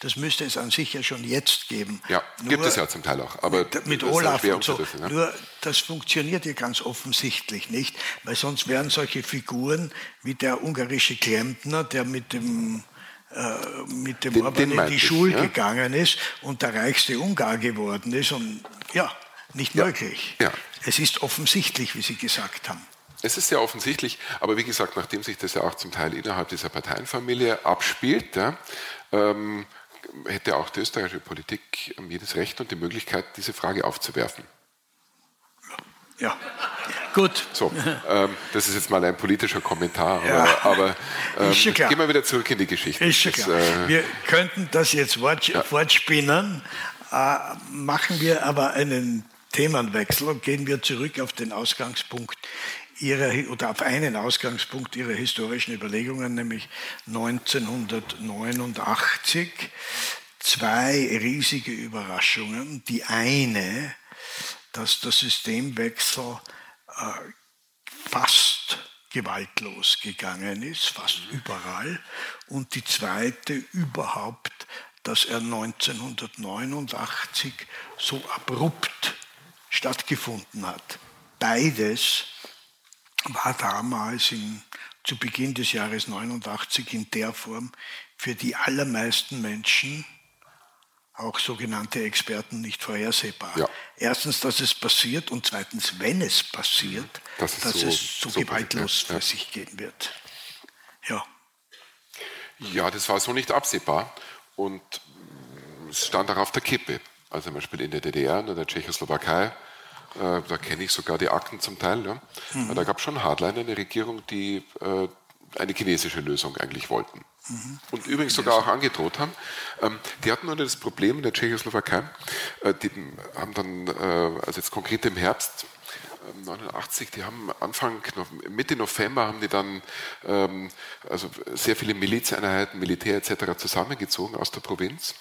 Das müsste es an sich ja schon jetzt geben. Ja, Nur gibt es ja zum Teil auch. Aber mit, mit Olaf und so. Ne? Nur das funktioniert ja ganz offensichtlich nicht, weil sonst wären solche Figuren wie der ungarische Klempner, der mit dem mit dem den, Orban in die Schule ja? gegangen ist und der reichste Ungar geworden ist. Und ja, nicht ja. möglich. Ja. Es ist offensichtlich, wie Sie gesagt haben. Es ist sehr offensichtlich, aber wie gesagt, nachdem sich das ja auch zum Teil innerhalb dieser Parteienfamilie abspielt, ja, ähm, hätte auch die österreichische Politik jedes Recht und die Möglichkeit, diese Frage aufzuwerfen. Ja. Gut. So, ähm, das ist jetzt mal ein politischer Kommentar, ja. aber, ähm, gehen wir wieder zurück in die Geschichte. Ist schon klar. Das, äh, wir könnten das jetzt fort, ja. fortspinnen, äh, machen wir aber einen Themenwechsel und gehen wir zurück auf den Ausgangspunkt ihrer, oder auf einen Ausgangspunkt ihrer historischen Überlegungen, nämlich 1989. Zwei riesige Überraschungen. Die eine, dass der Systemwechsel äh, fast gewaltlos gegangen ist, fast überall. Und die zweite überhaupt, dass er 1989 so abrupt stattgefunden hat. Beides war damals in, zu Beginn des Jahres 89 in der Form für die allermeisten Menschen auch sogenannte Experten nicht vorhersehbar. Ja. Erstens, dass es passiert und zweitens, wenn es passiert, das dass so, es so, so gewaltlos für ja. sich gehen wird. Ja. Ja, das war so nicht absehbar und es stand auch auf der Kippe. Also zum Beispiel in der DDR und in der Tschechoslowakei, äh, da kenne ich sogar die Akten zum Teil. Ja. Mhm. Da gab es schon Hardliner in der Regierung, die äh, eine chinesische Lösung eigentlich wollten. Mhm. Und übrigens sogar auch angedroht haben. Ähm, die hatten nur das Problem in der Tschechoslowakei, äh, die haben dann, äh, also jetzt konkret im Herbst, 89, ähm, die haben Anfang, Mitte November haben die dann ähm, also sehr viele Milizeinheiten, Militär etc. zusammengezogen aus der Provinz,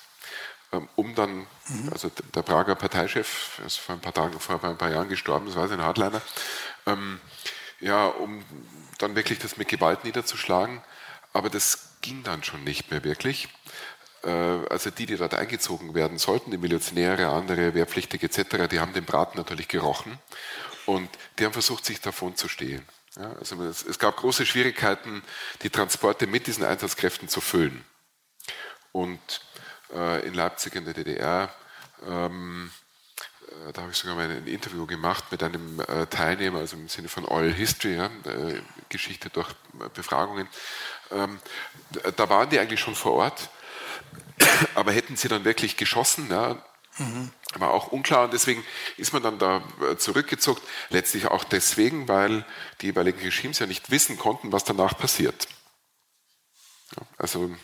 um dann, mhm. also der Prager Parteichef, ist vor ein paar Tagen, vor ein paar Jahren gestorben, das war ein Hardliner, ja, um dann wirklich das mit Gewalt niederzuschlagen. Aber das ging dann schon nicht mehr wirklich. Äh, also die, die dort eingezogen werden sollten, die Milizionäre, andere Wehrpflichtige etc., die haben den Braten natürlich gerochen und die haben versucht, sich davon zu stehlen. Ja, also es, es, gab große Schwierigkeiten, die Transporte mit diesen Einsatzkräften zu füllen. Und äh, in Leipzig in der DDR ähm, äh, da habe ich sogar mal ein Interview gemacht mit einem äh, Teilnehmer, also im Sinne von Oil History, ja, äh, Geschichte durch Befragungen. Ähm, da waren die eigentlich schon vor Ort, aber hätten sie dann wirklich geschossen, ja, mhm. war auch unklar und deswegen ist man dann da zurückgezogen. Letztlich auch deswegen, weil die jeweiligen Regimes ja nicht wissen konnten, was danach passiert. Ja, also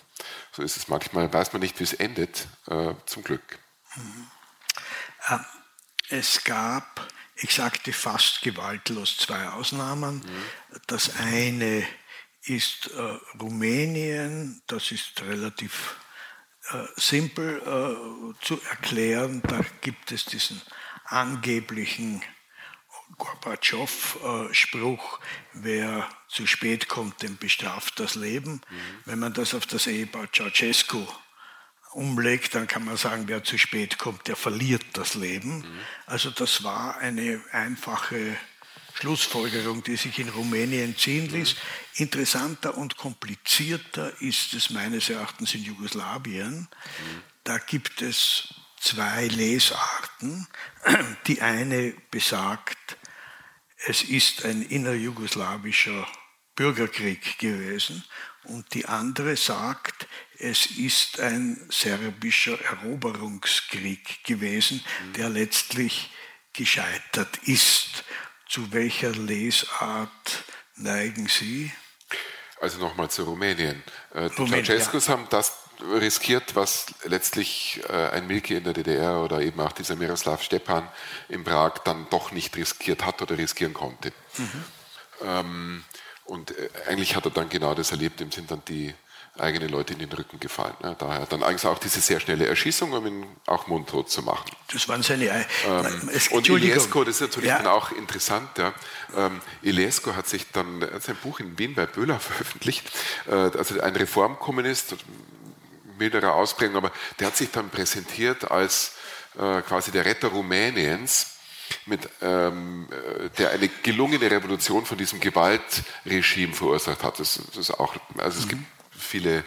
so ist es manchmal, weiß man nicht, wie es endet, äh, zum Glück. Mhm. Ähm, es gab, ich sagte fast gewaltlos, zwei Ausnahmen. Mhm. Das eine ist äh, Rumänien, das ist relativ äh, simpel äh, zu erklären. Da gibt es diesen angeblichen Gorbatschow-Spruch, wer zu spät kommt, dem bestraft das Leben. Mhm. Wenn man das auf das Ehepaar Ceausescu umlegt, dann kann man sagen, wer zu spät kommt, der verliert das Leben. Mhm. Also das war eine einfache Schlussfolgerung, die sich in Rumänien ziehen mhm. ließ. Interessanter und komplizierter ist es meines Erachtens in Jugoslawien. Mhm. Da gibt es zwei Lesarten. Die eine besagt, es ist ein innerjugoslawischer Bürgerkrieg gewesen und die andere sagt, es ist ein serbischer Eroberungskrieg gewesen, der letztlich gescheitert ist. Zu welcher Lesart neigen Sie? Also nochmal zu Rumänien. Äh, die Ceausescus ja. haben das riskiert, was letztlich äh, ein Milke in der DDR oder eben auch dieser Miroslav Stepan in Prag dann doch nicht riskiert hat oder riskieren konnte. Mhm. Ähm, und äh, eigentlich hat er dann genau das erlebt, ihm sind dann die eigenen Leute in den Rücken gefallen. Ja, daher dann eigentlich auch diese sehr schnelle Erschießung, um ihn auch mundtot zu machen. Das waren seine. Ähm, es, und Iliesco, das ist natürlich ja. dann auch interessant. Ja. Ähm, Iliesco hat sich dann hat sein Buch in Wien bei Böhler veröffentlicht, äh, also ein Reformkommunist, milderer Ausprägung, aber der hat sich dann präsentiert als äh, quasi der Retter Rumäniens mit, ähm, äh, der eine gelungene Revolution von diesem Gewaltregime verursacht hat. Das, das ist auch, also es mhm. gibt viele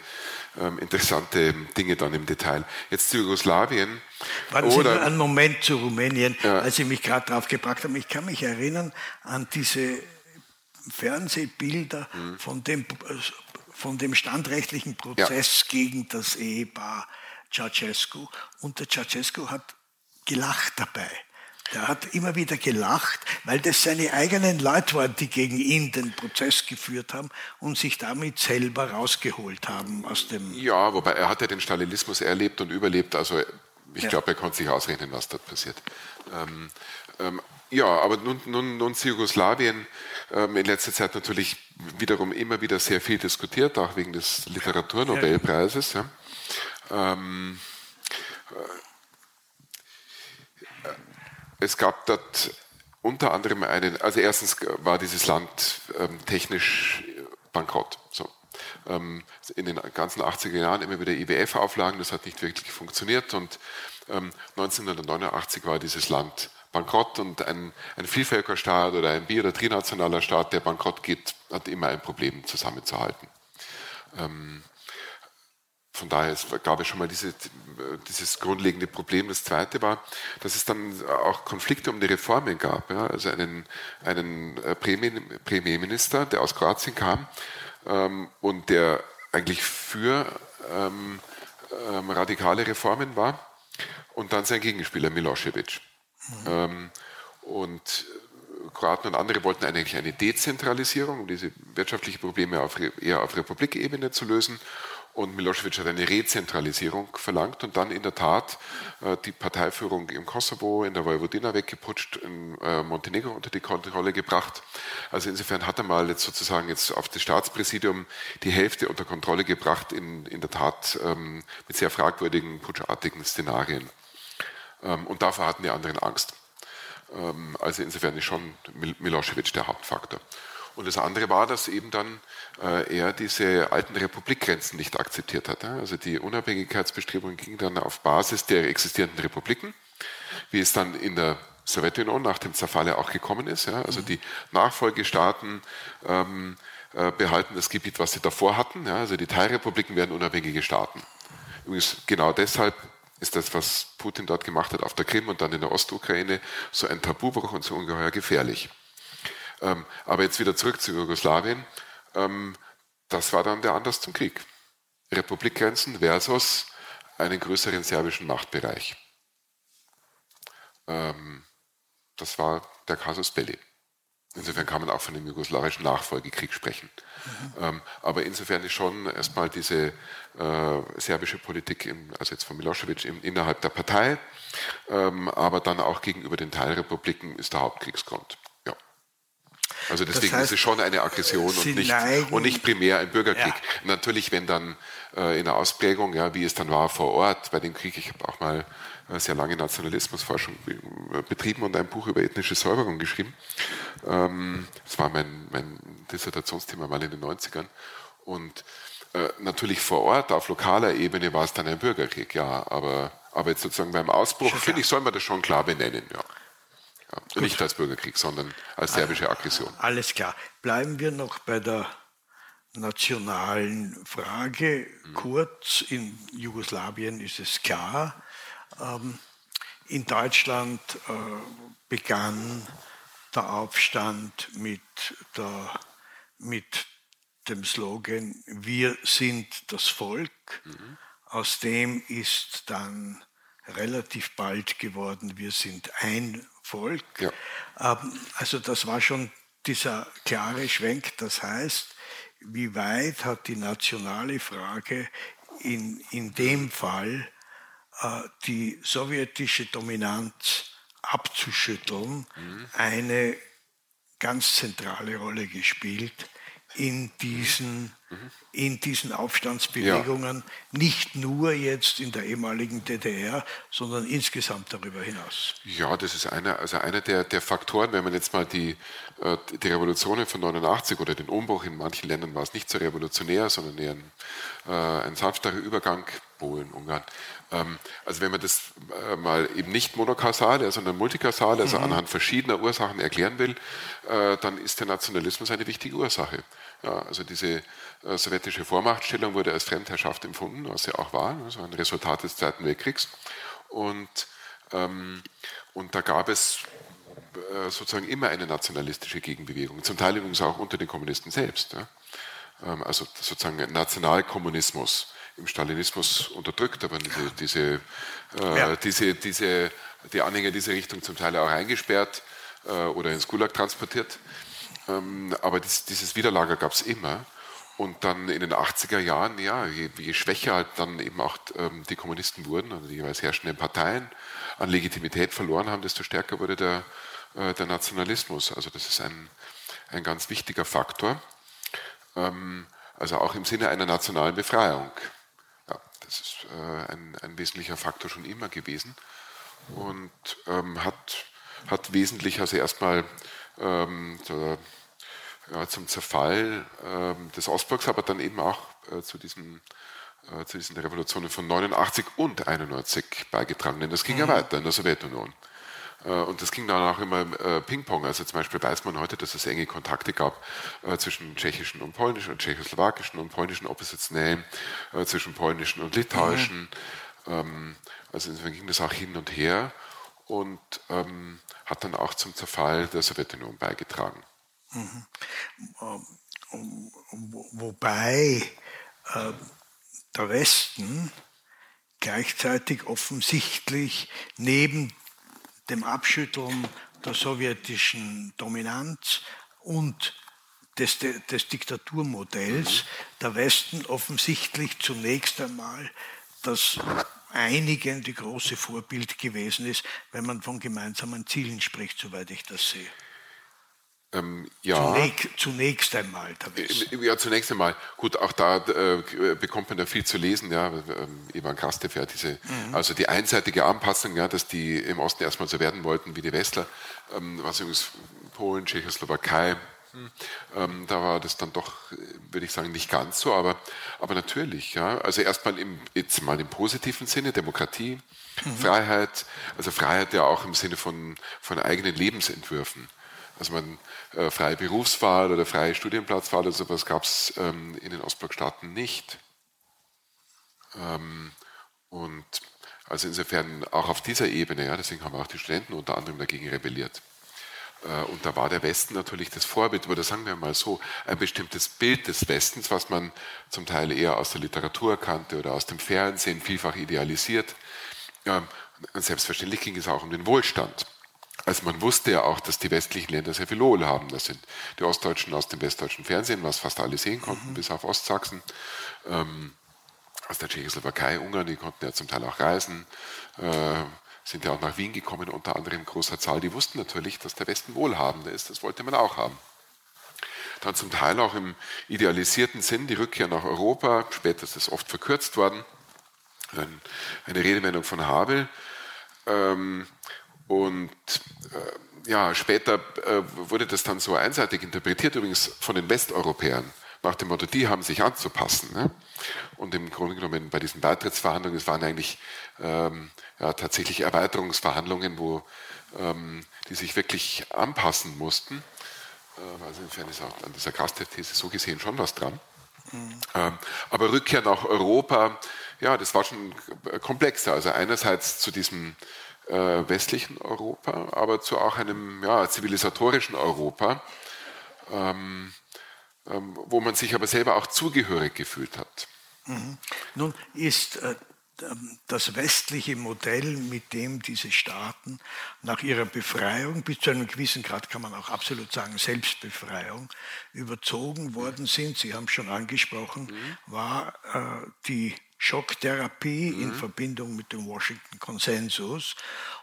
ähm, interessante Dinge dann im Detail. Jetzt zu Jugoslawien. Warten Sie oder, einen Moment zu Rumänien, ja. als Sie mich gerade drauf gebracht haben. Ich kann mich erinnern an diese Fernsehbilder mhm. von, dem, von dem standrechtlichen Prozess ja. gegen das Ehepaar Ceausescu. Und der Ceausescu hat gelacht dabei. Der hat immer wieder gelacht, weil das seine eigenen Leute waren, die gegen ihn den Prozess geführt haben und sich damit selber rausgeholt haben aus dem. Ja, wobei er hat ja den Stalinismus erlebt und überlebt. Also ich ja. glaube, er konnte sich ausrechnen, was dort passiert. Ähm, ähm, ja, aber nun, nun, nun zu Jugoslawien ähm, in letzter Zeit natürlich wiederum immer wieder sehr viel diskutiert, auch wegen des Literaturnobelpreises. Ja. Ähm, äh, es gab dort unter anderem einen, also erstens war dieses Land ähm, technisch bankrott. So. Ähm, in den ganzen 80er Jahren immer wieder IWF-Auflagen, das hat nicht wirklich funktioniert und ähm, 1989 war dieses Land bankrott und ein, ein Vielvölkerstaat oder ein bi- oder trinationaler Staat, der bankrott geht, hat immer ein Problem zusammenzuhalten. Ähm, von daher gab es schon mal diese, dieses grundlegende Problem. Das zweite war, dass es dann auch Konflikte um die Reformen gab. Ja? Also einen, einen äh, Premierminister, der aus Kroatien kam ähm, und der eigentlich für ähm, ähm, radikale Reformen war und dann sein Gegenspieler Milosevic. Mhm. Ähm, und Kroaten und andere wollten eigentlich eine Dezentralisierung, um diese wirtschaftlichen Probleme auf, eher auf Republikebene zu lösen. Und Milosevic hat eine Rezentralisierung verlangt und dann in der Tat äh, die Parteiführung im Kosovo, in der Vojvodina weggeputscht, in äh, Montenegro unter die Kontrolle gebracht. Also insofern hat er mal jetzt sozusagen jetzt auf das Staatspräsidium die Hälfte unter Kontrolle gebracht, in, in der Tat ähm, mit sehr fragwürdigen, putschartigen Szenarien. Ähm, und davor hatten die anderen Angst. Ähm, also insofern ist schon Milosevic der Hauptfaktor. Und das andere war, dass eben dann äh, er diese alten Republikgrenzen nicht akzeptiert hat. Also die Unabhängigkeitsbestrebungen gingen dann auf Basis der existierenden Republiken, wie es dann in der Sowjetunion nach dem Zerfall auch gekommen ist. Also die Nachfolgestaaten ähm, äh, behalten das Gebiet, was sie davor hatten. Also die Teilrepubliken werden unabhängige Staaten. Übrigens genau deshalb ist das, was Putin dort gemacht hat auf der Krim und dann in der Ostukraine, so ein Tabubruch und so ungeheuer gefährlich. Ähm, aber jetzt wieder zurück zu Jugoslawien. Ähm, das war dann der Anlass zum Krieg. Republikgrenzen versus einen größeren serbischen Machtbereich. Ähm, das war der Casus Belli. Insofern kann man auch von dem jugoslawischen Nachfolgekrieg sprechen. Mhm. Ähm, aber insofern ist schon erstmal diese äh, serbische Politik, im, also jetzt von Milosevic im, innerhalb der Partei, ähm, aber dann auch gegenüber den Teilrepubliken ist der Hauptkriegsgrund. Also deswegen das heißt, ist es schon eine Aggression und nicht, und nicht primär ein Bürgerkrieg. Ja. Natürlich, wenn dann äh, in der Ausprägung, ja, wie es dann war vor Ort bei dem Krieg, ich habe auch mal äh, sehr lange Nationalismusforschung äh, betrieben und ein Buch über ethnische Säuberung geschrieben. Ähm, das war mein, mein Dissertationsthema mal in den 90ern. Und äh, natürlich vor Ort, auf lokaler Ebene war es dann ein Bürgerkrieg, ja, aber, aber jetzt sozusagen beim Ausbruch, finde ich, soll man das schon klar benennen, ja. Ja, nicht als Bürgerkrieg, sondern als serbische Aggression. Alles klar. Bleiben wir noch bei der nationalen Frage. Mhm. Kurz, in Jugoslawien ist es klar. Ähm, in Deutschland äh, begann der Aufstand mit, der, mit dem Slogan Wir sind das Volk. Mhm. Aus dem ist dann relativ bald geworden, wir sind ein Volk. Ja. Ähm, also das war schon dieser klare Schwenk. Das heißt, wie weit hat die nationale Frage in, in dem Fall äh, die sowjetische Dominanz abzuschütteln, mhm. eine ganz zentrale Rolle gespielt in diesen, in diesen Aufstandsbewegungen, ja. nicht nur jetzt in der ehemaligen DDR, sondern insgesamt darüber hinaus. Ja, das ist einer, also einer der, der Faktoren, wenn man jetzt mal die, äh, die Revolutionen von 89 oder den Umbruch, in manchen Ländern war es nicht so revolutionär, sondern eher ein, äh, ein sanfterer Übergang, Polen, Ungarn. Ähm, also wenn man das äh, mal eben nicht monokausal, sondern multikausal, also mhm. anhand verschiedener Ursachen erklären will, dann ist der Nationalismus eine wichtige Ursache. Ja, also diese äh, sowjetische Vormachtstellung wurde als Fremdherrschaft empfunden, was sie auch war, also ein Resultat des Zweiten Weltkriegs. Und, ähm, und da gab es äh, sozusagen immer eine nationalistische Gegenbewegung, zum Teil übrigens auch unter den Kommunisten selbst. Ja. Ähm, also sozusagen Nationalkommunismus im Stalinismus unterdrückt, aber diese, diese, äh, ja. diese, diese, die Anhänger dieser Richtung zum Teil auch eingesperrt äh, oder ins Gulag transportiert. Ähm, aber das, dieses Widerlager gab es immer. Und dann in den 80er Jahren, ja, je, je schwächer halt dann eben auch ähm, die Kommunisten wurden, also die jeweils herrschenden Parteien an Legitimität verloren haben, desto stärker wurde der, äh, der Nationalismus. Also das ist ein, ein ganz wichtiger Faktor. Ähm, also auch im Sinne einer nationalen Befreiung. Das ist äh, ein, ein wesentlicher Faktor schon immer gewesen und ähm, hat, hat wesentlich, also erstmal ähm, zur, ja, zum Zerfall ähm, des Ostblocks, aber dann eben auch äh, zu, diesen, äh, zu diesen Revolutionen von 89 und 91 beigetragen. Denn das ging mhm. ja weiter in der Sowjetunion. Äh, und das ging dann auch immer äh, Ping-Pong. Also zum Beispiel weiß man heute, dass es enge Kontakte gab äh, zwischen tschechischen und polnischen, tschechoslowakischen und polnischen Oppositionellen, äh, zwischen polnischen und litauischen. Mhm. Ähm, also insofern ging das auch hin und her und ähm, hat dann auch zum Zerfall der Sowjetunion beigetragen. Mhm. Ähm, wobei äh, der Westen gleichzeitig offensichtlich neben dem Abschütteln der sowjetischen Dominanz und des, des Diktaturmodells mhm. der Westen offensichtlich zunächst einmal das einigen die große Vorbild gewesen ist, wenn man von gemeinsamen Zielen spricht, soweit ich das sehe. Ähm, ja. Zunächst, zunächst einmal. Äh, ja, zunächst einmal. Gut, auch da äh, bekommt man da viel zu lesen. Ja, ähm, Ivan Krastev, ja, diese, mhm. also die einseitige Anpassung, ja, dass die im Osten erstmal so werden wollten wie die Westler, ähm, was übrigens Polen, Tschechoslowakei, ähm, da war das dann doch, würde ich sagen, nicht ganz so, aber, aber natürlich. Ja. Also erstmal im, jetzt mal im positiven Sinne, Demokratie, mhm. Freiheit, also Freiheit ja auch im Sinne von, von eigenen Lebensentwürfen. Also man, äh, freie Berufswahl oder freie Studienplatzwahl oder sowas gab es ähm, in den Ostblockstaaten nicht. Ähm, und also insofern auch auf dieser Ebene, ja, deswegen haben auch die Studenten unter anderem dagegen rebelliert. Äh, und da war der Westen natürlich das Vorbild, oder sagen wir mal so, ein bestimmtes Bild des Westens, was man zum Teil eher aus der Literatur kannte oder aus dem Fernsehen, vielfach idealisiert. Und selbstverständlich ging es auch um den Wohlstand. Also man wusste ja auch, dass die westlichen Länder sehr viel haben. Das sind die Ostdeutschen aus dem westdeutschen Fernsehen, was fast alle sehen konnten, mhm. bis auf Ostsachsen. Ähm, aus der Tschechoslowakei, Ungarn, die konnten ja zum Teil auch reisen. Äh, sind ja auch nach Wien gekommen, unter anderem in großer Zahl. Die wussten natürlich, dass der Westen wohlhabender ist. Das wollte man auch haben. Dann zum Teil auch im idealisierten Sinn die Rückkehr nach Europa. Später ist das oft verkürzt worden. Eine Redewendung von Havel. Ähm, und äh, ja, später äh, wurde das dann so einseitig interpretiert, übrigens von den Westeuropäern nach dem Motto, die haben sich anzupassen. Ne? Und im Grunde genommen bei diesen Beitrittsverhandlungen, es waren eigentlich ähm, ja, tatsächlich Erweiterungsverhandlungen, wo ähm, die sich wirklich anpassen mussten. Äh, also insofern ist auch an dieser Krastev-These so gesehen schon was dran. Mhm. Ähm, aber Rückkehr nach Europa, ja, das war schon komplexer. Also einerseits zu diesem westlichen Europa, aber zu auch einem ja, zivilisatorischen Europa, ähm, ähm, wo man sich aber selber auch zugehörig gefühlt hat. Mhm. Nun ist äh, ähm, das westliche Modell, mit dem diese Staaten nach ihrer Befreiung, bis zu einem gewissen Grad kann man auch absolut sagen Selbstbefreiung, überzogen worden sind, Sie haben es schon angesprochen, mhm. war äh, die Schocktherapie mhm. in Verbindung mit dem Washington Konsensus.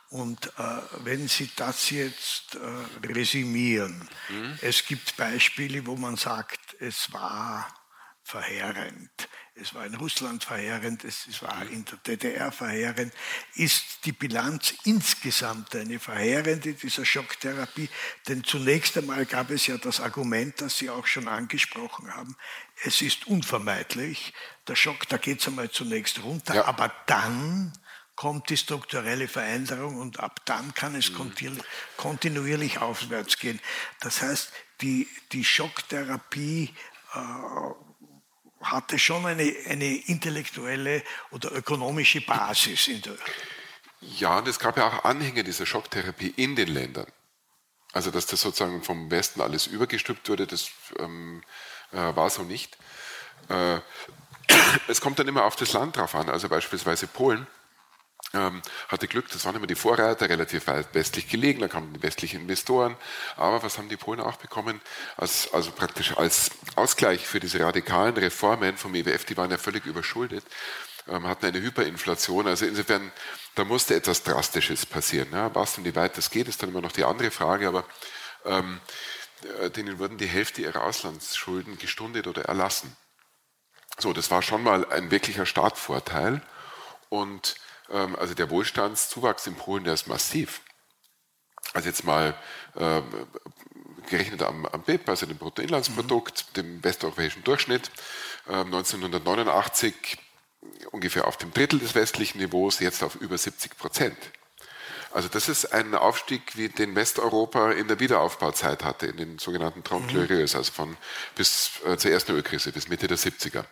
Und äh, wenn Sie das jetzt äh, resümieren, mhm. es gibt Beispiele, wo man sagt, es war verheerend es war in Russland verheerend, es war in der DDR verheerend, ist die Bilanz insgesamt eine verheerende dieser Schocktherapie. Denn zunächst einmal gab es ja das Argument, das Sie auch schon angesprochen haben, es ist unvermeidlich, der Schock, da geht es einmal zunächst runter, ja. aber dann kommt die strukturelle Veränderung und ab dann kann es mhm. kontinuierlich aufwärts gehen. Das heißt, die, die Schocktherapie äh, hatte schon eine, eine intellektuelle oder ökonomische Basis. In der ja, und es gab ja auch Anhänger dieser Schocktherapie in den Ländern. Also, dass das sozusagen vom Westen alles übergestülpt wurde, das ähm, äh, war so nicht. Äh, es kommt dann immer auf das Land drauf an. Also beispielsweise Polen ähm, hatte Glück, das waren immer die Vorreiter, relativ weit westlich gelegen, da kamen die westlichen Investoren. Aber was haben die Polen auch bekommen? Als, also praktisch als Ausgleich für diese radikalen Reformen vom IWF, die waren ja völlig überschuldet, ähm, hatten eine Hyperinflation. Also insofern, da musste etwas Drastisches passieren. Ja, was und wie weit das geht, ist dann immer noch die andere Frage, aber ähm, äh, denen wurden die Hälfte ihrer Auslandsschulden gestundet oder erlassen. So, das war schon mal ein wirklicher Startvorteil. Und also der Wohlstandszuwachs in Polen, der ist massiv. Also jetzt mal äh, gerechnet am, am BIP, also dem Bruttoinlandsprodukt, mhm. dem westeuropäischen Durchschnitt, äh, 1989 ungefähr auf dem Drittel des westlichen Niveaus, jetzt auf über 70 Prozent. Also das ist ein Aufstieg, wie den Westeuropa in der Wiederaufbauzeit hatte, in den sogenannten Trente mhm. also von bis äh, zur ersten Ölkrise, bis Mitte der 70er.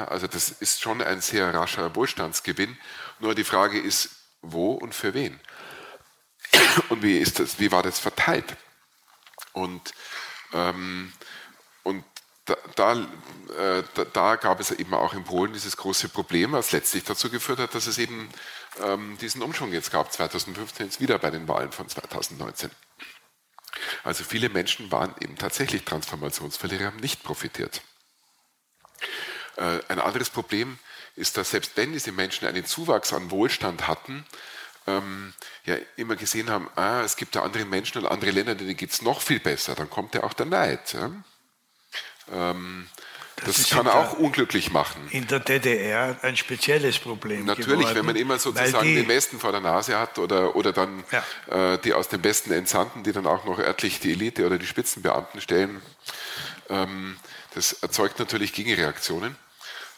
Also das ist schon ein sehr rascher Wohlstandsgewinn. Nur die Frage ist, wo und für wen? Und wie, ist das, wie war das verteilt? Und, ähm, und da, da, äh, da, gab es eben auch in Polen dieses große Problem, was letztlich dazu geführt hat, dass es eben ähm, diesen Umschwung jetzt gab, 2015 jetzt wieder bei den Wahlen von 2019. Also viele Menschen waren eben tatsächlich Transformationsverlierer, haben nicht profitiert. Äh, ein anderes Problem ist, dass selbst wenn diese Menschen einen Zuwachs an Wohlstand hatten, ähm, ja immer gesehen haben, ah, es gibt da andere Menschen und andere Länder, denen geht es noch viel besser, dann kommt ja auch der Neid. Ja? Ähm, das, das kann auch der, unglücklich machen. In der DDR ein spezielles Problem. Natürlich, geworden, wenn man immer sozusagen die, den Westen vor der Nase hat oder, oder dann ja. äh, die aus dem Westen entsandten, die dann auch noch örtlich die Elite oder die Spitzenbeamten stellen. Ähm, das erzeugt natürlich Gegenreaktionen.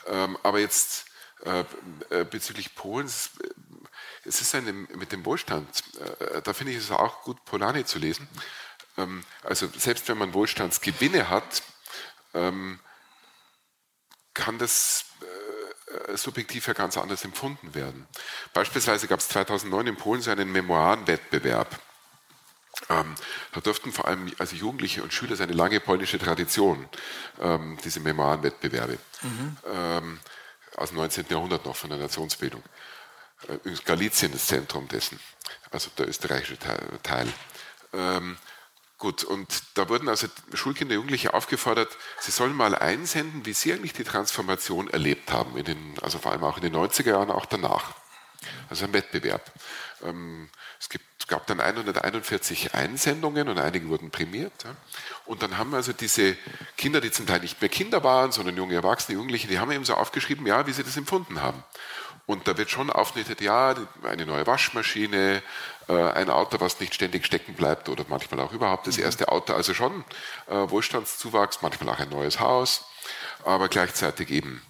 Ähm, aber jetzt äh, äh, bezüglich Polens, äh, es ist eine, mit dem Wohlstand, da finde ich es auch gut, Polani zu lesen. Ähm, also selbst wenn man Wohlstandsgewinne hat, ähm, kann das subjektiv ja ganz anders empfunden werden. Beispielsweise gab es 2009 in Polen so einen Memoirenwettbewerb. Ähm, da durften vor allem also Jugendliche und Schüler, seine lange polnische Tradition, ähm, diese Memoirenwettbewerbe mhm. ähm, aus dem 19. Jahrhundert noch von der Nationsbildung. Äh, Galizien das Zentrum dessen, also der österreichische Teil. Ähm, gut, und da wurden also Schulkinder, Jugendliche aufgefordert, sie sollen mal einsenden, wie sie eigentlich die Transformation erlebt haben, in den, also vor allem auch in den 90er Jahren, auch danach. Also ein Wettbewerb. Ähm, es gibt gab dann 141 Einsendungen und einige wurden prämiert. Und dann haben also diese Kinder, die zum Teil nicht mehr Kinder waren, sondern junge Erwachsene, Jugendliche, die haben eben so aufgeschrieben, ja, wie sie das empfunden haben. Und da wird schon aufgenichtet, ja, eine neue Waschmaschine, äh, ein Auto, was nicht ständig stecken bleibt oder manchmal auch überhaupt das mhm. erste Auto. Also schon äh, Wohlstandszuwachs, manchmal auch ein neues Haus, aber gleichzeitig eben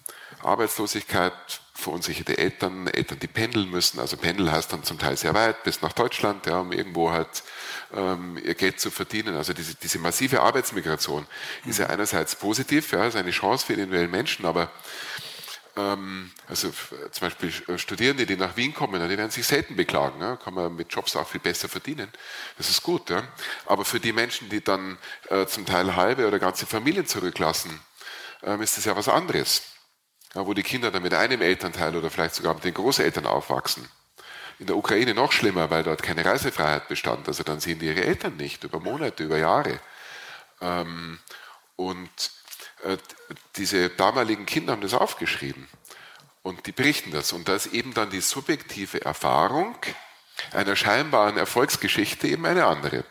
Arbeitslosigkeit, verunsicherte Eltern, Eltern, die pendeln müssen. Also Pendeln heißt dann zum Teil sehr weit bis nach Deutschland, ja, um irgendwo halt ähm, ihr Geld zu verdienen. Also diese, diese massive Arbeitsmigration mhm. ist ja einerseits positiv, ja, ist eine Chance für den individuellen Menschen, aber ähm, also zum Beispiel äh, Studierende, die nach Wien kommen, die werden sich selten beklagen. Ja? Kann man mit Jobs auch viel besser verdienen. Das ist gut. Ja? Aber für die Menschen, die dann äh, zum Teil halbe oder ganze Familien zurücklassen, ähm, ist das ja was anderes. Ja, wo die Kinder dann mit einem Elternteil oder vielleicht sogar mit den Großeltern aufwachsen. In der Ukraine noch schlimmer, weil dort keine Reisefreiheit bestand. Also dann sehen die ihre Eltern nicht über Monate, über Jahre. Ähm, und äh, diese damaligen Kinder haben das aufgeschrieben und die berichten das. Und da ist eben dann die subjektive Erfahrung einer scheinbaren Erfolgsgeschichte eben eine andere.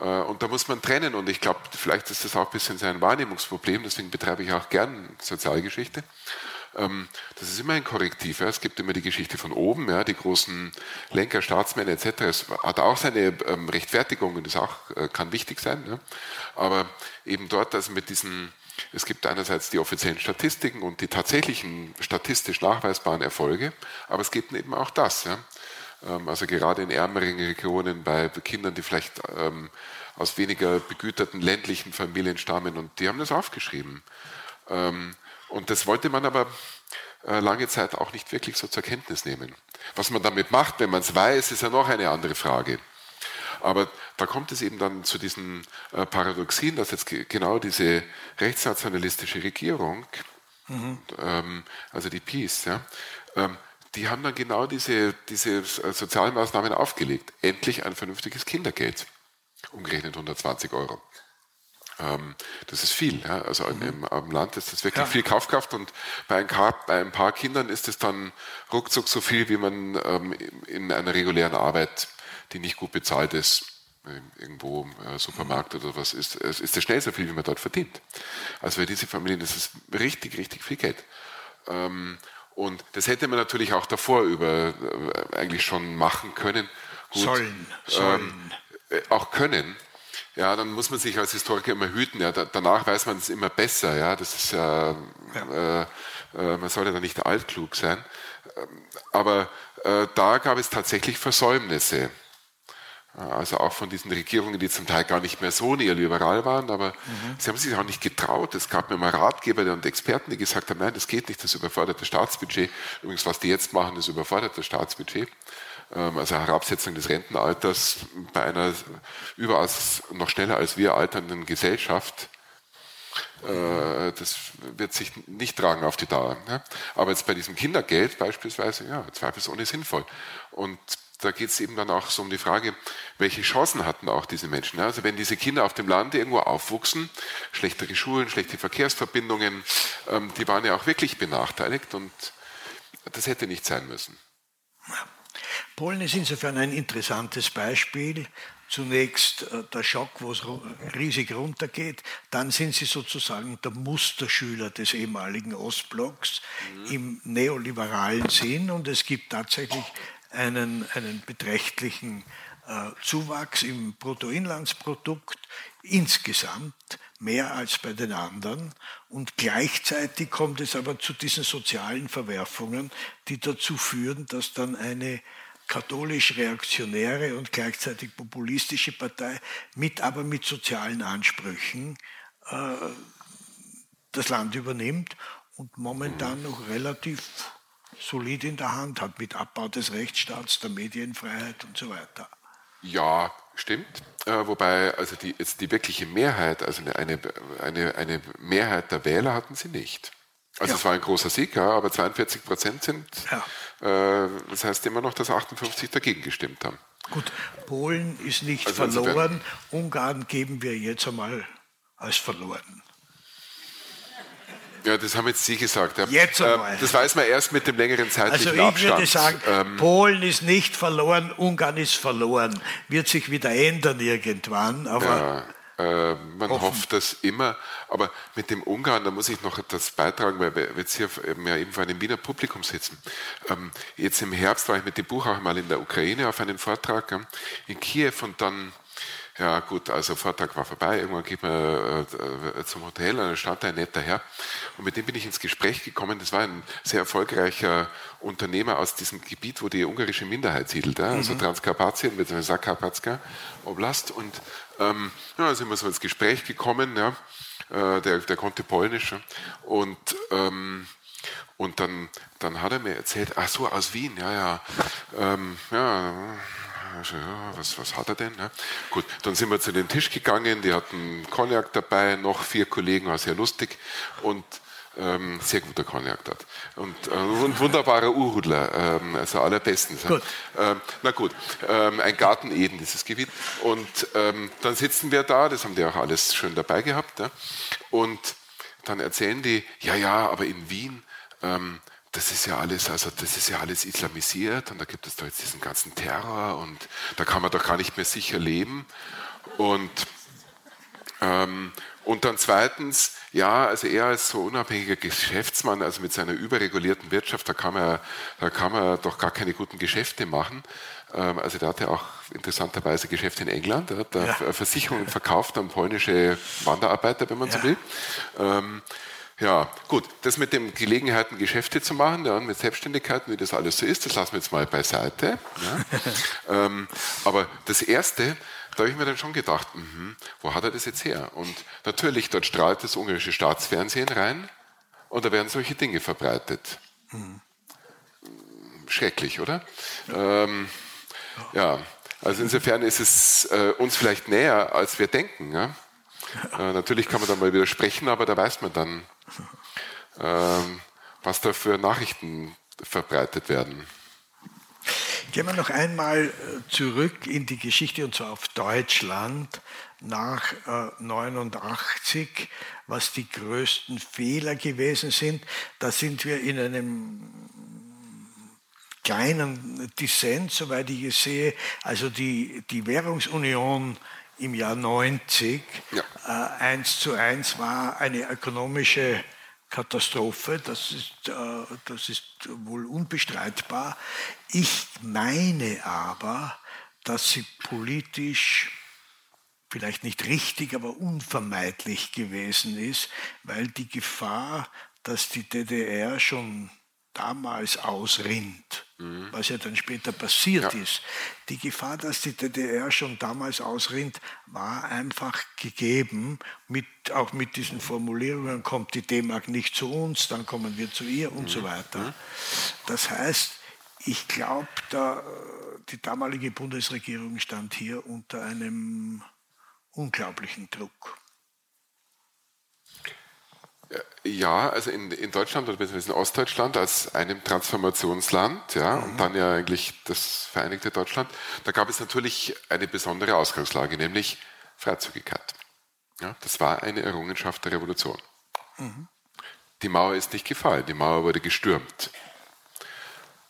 Äh, und da muss man trennen. Und ich glaube, vielleicht ist das auch ein bisschen sein Wahrnehmungsproblem. Deswegen betreibe ich auch gern Sozialgeschichte. Ähm, das ist immer ein Korrektiv. Es gibt immer die Geschichte von oben, die großen Lenker, Staatsmänner etc. Es hat auch seine ähm, Rechtfertigung und das auch, äh, kann wichtig sein. Aber eben dort, also mit diesen es gibt einerseits die offiziellen Statistiken und die tatsächlichen statistisch nachweisbaren Erfolge, aber es gibt eben auch das. Ähm, also gerade in ärmeren Regionen bei Kindern, die vielleicht ähm, aus weniger begüterten ländlichen Familien stammen und die haben das aufgeschrieben. Ähm, und das wollte man aber äh, lange Zeit auch nicht wirklich so zur Kenntnis nehmen. Was man damit macht, wenn man es weiß, ist ja noch eine andere Frage. Aber da kommt es eben dann zu diesen äh, Paradoxien, dass jetzt genau diese rechtsnationalistische Regierung, mhm. also die Peace, ja, die haben dann genau diese, diese sozialen Maßnahmen aufgelegt. Endlich ein vernünftiges Kindergeld. Umgerechnet 120 Euro. Ähm, das ist viel. Ja? Also mhm. im, am Land ist das wirklich ja. viel Kaufkraft und bei ein, bei ein, paar Kindern ist es dann ruckzuck so viel, wie man ähm, in einer regulären Arbeit die nicht gut bezahlt ist, irgendwo im äh, Supermarkt oder was, ist, ist das schnell so viel, wie man dort verdient. Also für diese Familien ist es richtig, richtig viel Geld. Ähm, und das hätte man natürlich auch davor über äh, eigentlich schon machen können. Gut, sollen, sollen. Ähm, äh, auch können. Ja, dann muss man sich als Historiker immer hüten. Ja, da, danach weiß man es immer besser. Ja, das ist ja, ja. Äh, äh, man sollte da nicht altklug sein. Ähm, aber äh, da gab es tatsächlich Versäumnisse. Also auch von diesen Regierungen, die zum Teil gar nicht mehr so neoliberal waren, aber mhm. sie haben sich auch nicht getraut. Es gab immer Ratgeber und Experten, die gesagt haben, nein, das geht nicht, das überfordert das Staatsbudget. Übrigens, was die jetzt machen, das überfordert das Staatsbudget. Ähm, also Herabsetzung des Rentenalters bei einer überaus noch schneller als wir alternden Gesellschaft. Äh, das wird sich nicht tragen auf die Dauer. Aber jetzt bei diesem Kindergeld beispielsweise, ja, zweifelsohne sinnvoll. Und da geht es eben dann auch so um die Frage, welche Chancen hatten auch diese Menschen. Also wenn diese Kinder auf dem Land irgendwo aufwuchsen, schlechtere Schulen, schlechte Verkehrsverbindungen, ähm, die waren ja auch wirklich benachteiligt und das hätte nicht sein müssen. Polen ist insofern ein interessantes Beispiel. Zunächst äh, der Schock, wo es riesig runtergeht, dann sind sie sozusagen der Musterschüler des ehemaligen Ostblocks mhm. im neoliberalen Sinn und es gibt tatsächlich einen, einen beträchtlichen äh, Zuwachs im Bruttoinlandsprodukt insgesamt mehr als bei den anderen. Und gleichzeitig kommt es aber zu diesen sozialen Verwerfungen, die dazu führen, dass dann eine katholisch-reaktionäre und gleichzeitig populistische Partei mit aber mit sozialen Ansprüchen äh, das Land übernimmt und momentan noch relativ solid in der Hand hat mit Abbau des Rechtsstaats, der Medienfreiheit und so weiter. Ja, stimmt. Äh, wobei also die, jetzt die wirkliche Mehrheit, also eine, eine, eine Mehrheit der Wähler hatten sie nicht. Also ja. es war ein großer Sieg, ja, aber 42 Prozent sind, ja. äh, das heißt immer noch, dass 58 dagegen gestimmt haben. Gut, Polen ist nicht also verloren, Ungarn geben wir jetzt einmal als verloren. Ja, das haben jetzt Sie gesagt. Ja. Jetzt einmal. Ähm, das weiß man erst mit dem längeren zeitlichen Also ich würde sagen, ähm, Polen ist nicht verloren, Ungarn ist verloren. Wird sich wieder ändern irgendwann. Aber ja, äh, man offen. hofft das immer. Aber mit dem Ungarn, da muss ich noch etwas beitragen, weil wir jetzt hier ja eben vor einem Wiener Publikum sitzen. Ähm, jetzt im Herbst war ich mit dem Buch auch mal in der Ukraine auf einen Vortrag in Kiew und dann ja gut, also Vortrag war vorbei, irgendwann geht man äh, zum Hotel, und dann stand da ein netter Herr und mit dem bin ich ins Gespräch gekommen. Das war ein sehr erfolgreicher Unternehmer aus diesem Gebiet, wo die ungarische Minderheit siedelt, ja? also mhm. Transkarpatien mit Sakarpatska Oblast und ähm, ja, sind wir so ins Gespräch gekommen, ja? Äh, der, der konnte Polnisch und ähm, Und dann, dann hat er mir erzählt, ach so, aus Wien, ja, ja, ähm, ja, was, was hat er denn? Ne? Gut, dann sind wir zu dem Tisch gegangen, die hatten Cognac dabei, noch vier Kollegen, war sehr lustig und ähm, sehr guter Cognac dort. Und, äh, und wunderbarer Urhudler, ähm, also allerbestens. Gut. Ähm, na gut, ähm, ein Garten Eden, dieses Gebiet. Und ähm, dann sitzen wir da, das haben die auch alles schön dabei gehabt. Ja? Und dann erzählen die, ja, ja, aber in Wien, ähm, das ist ja alles, also das ist ja alles islamisiert und da gibt es doch jetzt diesen ganzen Terror und da kann man doch gar nicht mehr sicher leben. Und, ähm, und dann zweitens, ja, also er als so unabhängiger Geschäftsmann, also mit seiner überregulierten Wirtschaft, da kann man, da kann man doch gar keine guten Geschäfte machen. Ähm, also der hatte auch interessanterweise Geschäfte in England, er hat da ja. Versicherungen verkauft an polnische Wanderarbeiter, wenn man ja. so will. Ähm, ja, gut, das mit den Gelegenheiten, Geschäfte zu machen, ja, mit Selbstständigkeiten, wie das alles so ist, das lassen wir jetzt mal beiseite. Ja. ähm, aber das Erste, da habe ich mir dann schon gedacht, mh, wo hat er das jetzt her? Und natürlich, dort strahlt das ungarische Staatsfernsehen rein und da werden solche Dinge verbreitet. Mhm. Schrecklich, oder? Ähm, ja, also insofern ist es äh, uns vielleicht näher, als wir denken. Ja? Äh, natürlich kann man da mal widersprechen, aber da weiß man dann, ähm, was da für Nachrichten verbreitet werden. Gehen wir noch einmal äh, zurück in die Geschichte und zwar auf Deutschland nach äh, 89, was die größten Fehler gewesen sind. Da sind wir in einem kleinen Dissent, soweit ich es sehe. Also die, die Währungsunion im Jahr 90 ja. äh, eins zu eins war eine ökonomische Katastrophe, das ist, äh, das ist wohl unbestreitbar. Ich meine aber, dass sie politisch vielleicht nicht richtig, aber unvermeidlich gewesen ist, weil die Gefahr, dass die DDR schon damals ausrinnt, mhm. was ja dann später passiert ja. ist. Die Gefahr, dass die DDR schon damals ausrinnt, war einfach gegeben, mit, auch mit diesen Formulierungen, kommt die D-Mark nicht zu uns, dann kommen wir zu ihr und mhm. so weiter. Mhm. Das heißt, ich glaube, da, die damalige Bundesregierung stand hier unter einem unglaublichen Druck. Ja, also in, in Deutschland oder beziehungsweise in Ostdeutschland als einem Transformationsland, ja, mhm. und dann ja eigentlich das Vereinigte Deutschland, da gab es natürlich eine besondere Ausgangslage, nämlich Freizügigkeit. Ja, das war eine Errungenschaft der Revolution. Mhm. Die Mauer ist nicht gefallen, die Mauer wurde gestürmt.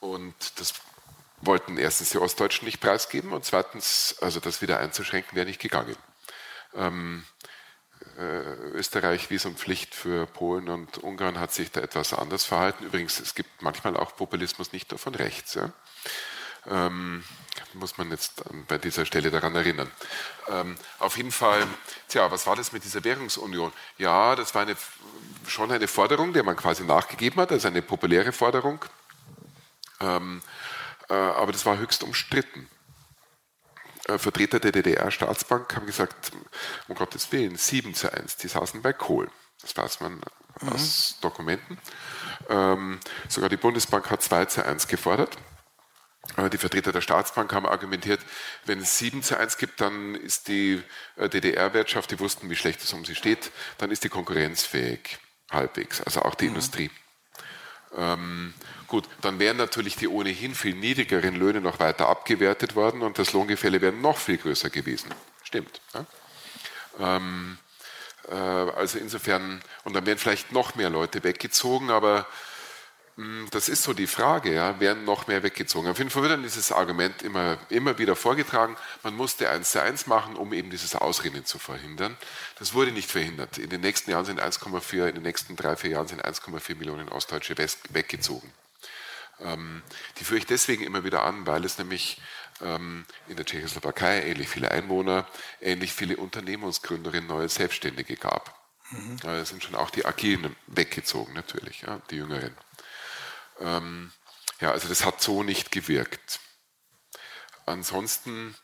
Und das wollten erstens die Ostdeutschen nicht preisgeben und zweitens, also das wieder einzuschränken, wäre nicht gegangen. Ähm, äh, Österreich Visumpflicht für Polen und Ungarn hat sich da etwas anders verhalten. Übrigens, es gibt manchmal auch Populismus nicht nur von rechts. Ja? Ähm, muss man jetzt bei dieser Stelle daran erinnern. Ähm, auf jeden Fall, tja, was war das mit dieser Währungsunion? Ja, das war eine, schon eine Forderung, der man quasi nachgegeben hat, also eine populäre Forderung. Ähm, äh, aber das war höchst umstritten. Äh, Vertreter der DDR-Staatsbank haben gesagt, um Gottes Willen, 7 zu 1, die saßen bei Kohl. Das weiß man mhm. aus Dokumenten. Ähm, sogar die Bundesbank hat 2 zu 1 gefordert. Äh, die Vertreter der Staatsbank haben argumentiert, wenn es 7 zu 1 gibt, dann ist die äh, DDR-Wirtschaft, die wussten, wie schlecht es um sie steht, dann ist die konkurrenzfähig, halbwegs, also auch die mhm. Industrie. Ähm, Gut, dann wären natürlich die ohnehin viel niedrigeren Löhne noch weiter abgewertet worden und das Lohngefälle wäre noch viel größer gewesen. Stimmt. Ja? Ähm, äh, also insofern, und dann wären vielleicht noch mehr Leute weggezogen, aber das ist so die Frage, ja, werden noch mehr weggezogen. Auf jeden Fall wird dann dieses Argument immer, immer wieder vorgetragen, man musste eins zu eins machen, um eben dieses Ausrennen zu verhindern. Das wurde nicht verhindert. In den nächsten Jahren sind 1,4, in den nächsten drei, vier Jahren sind 1,4 Millionen Ostdeutsche weggezogen. Ähm, die führe ich deswegen immer wieder an, weil es nämlich ähm, in der Tschechoslowakei ähnlich viele Einwohner, ähnlich viele Unternehmensgründerinnen, neue Selbstständige gab. Mhm. Es sind schon auch die Agilen weggezogen, natürlich, ja, die Jüngeren. Ähm, ja, also das hat so nicht gewirkt. Ansonsten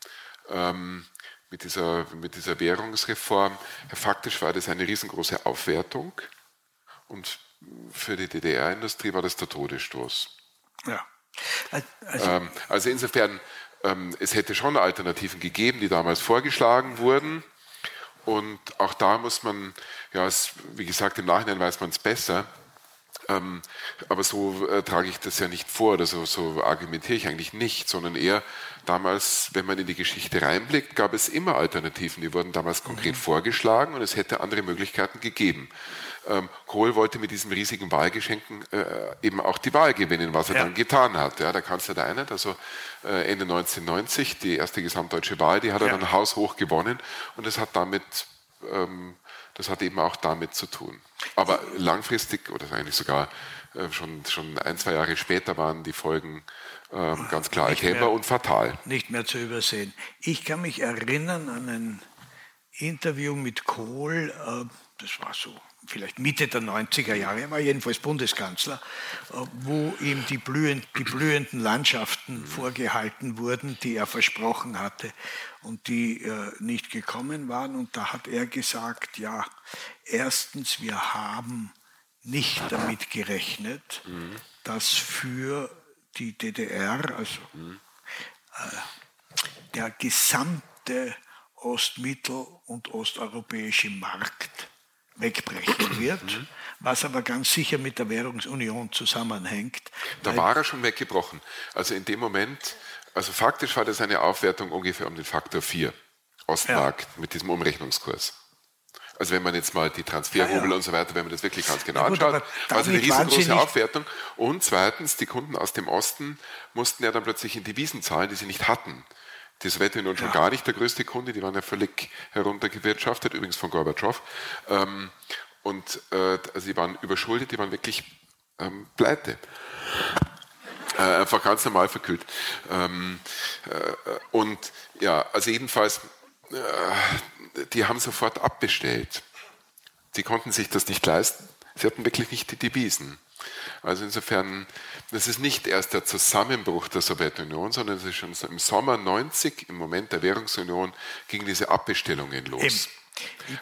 ähm, mit, dieser, mit dieser Währungsreform, faktisch war das eine riesengroße Aufwertung und für die DDR-Industrie war das der Todesstoß. Ja. Also, ähm, also insofern, ähm, es hätte schon Alternativen gegeben, die damals vorgeschlagen wurden. Und auch da muss man, ja, es, wie gesagt, im Nachhinein weiß man es besser. Ähm, aber so äh, trage ich das ja nicht vor oder so, so argumentiere ich eigentlich nicht, sondern eher damals, wenn man in die Geschichte reinblickt, gab es immer Alternativen. Die wurden damals konkret mhm. vorgeschlagen und es hätte andere Möglichkeiten gegeben. Ähm, Kohl wollte mit diesen riesigen Wahlgeschenken äh, eben auch die Wahl gewinnen, was er ja. dann getan hat. Ja, der Kanzler der Einheit, also äh, Ende 1990, die erste gesamtdeutsche Wahl, die hat er ja. dann haushoch gewonnen und das hat damit ähm, das hat eben auch damit zu tun. Aber langfristig oder eigentlich sogar äh, schon, schon ein, zwei Jahre später waren die Folgen äh, ganz klar erkennbar und fatal. Nicht mehr zu übersehen. Ich kann mich erinnern an ein Interview mit Kohl, äh, das war so vielleicht Mitte der 90er Jahre, er war jedenfalls Bundeskanzler, äh, wo ihm die, blühend, die blühenden Landschaften vorgehalten wurden, die er versprochen hatte und die äh, nicht gekommen waren. Und da hat er gesagt, ja, erstens, wir haben nicht damit gerechnet, mhm. dass für die DDR, also mhm. äh, der gesamte Ostmittel- und osteuropäische Markt wegbrechen wird, mhm. was aber ganz sicher mit der Währungsunion zusammenhängt. Da war er schon weggebrochen. Also in dem Moment, also faktisch war das eine Aufwertung ungefähr um den Faktor 4, Ostmarkt ja. mit diesem Umrechnungskurs. Also wenn man jetzt mal die Transferhobel ja, ja. und so weiter, wenn man das wirklich ganz genau gut, anschaut, also eine riesengroße Aufwertung. Und zweitens, die Kunden aus dem Osten mussten ja dann plötzlich in Devisen zahlen, die sie nicht hatten. Die Sowjetunion schon ja. gar nicht der größte Kunde, die waren ja völlig heruntergewirtschaftet, übrigens von Gorbatschow. Ähm, und äh, also die waren überschuldet, die waren wirklich ähm, pleite. Äh, einfach ganz normal verkühlt. Ähm, äh, und ja, also jedenfalls, äh, die haben sofort abbestellt. Sie konnten sich das nicht leisten. Sie hatten wirklich nicht die Devisen. Also insofern, das ist nicht erst der Zusammenbruch der Sowjetunion, sondern es ist schon im Sommer 90, im Moment der Währungsunion, gingen diese Abbestellungen los.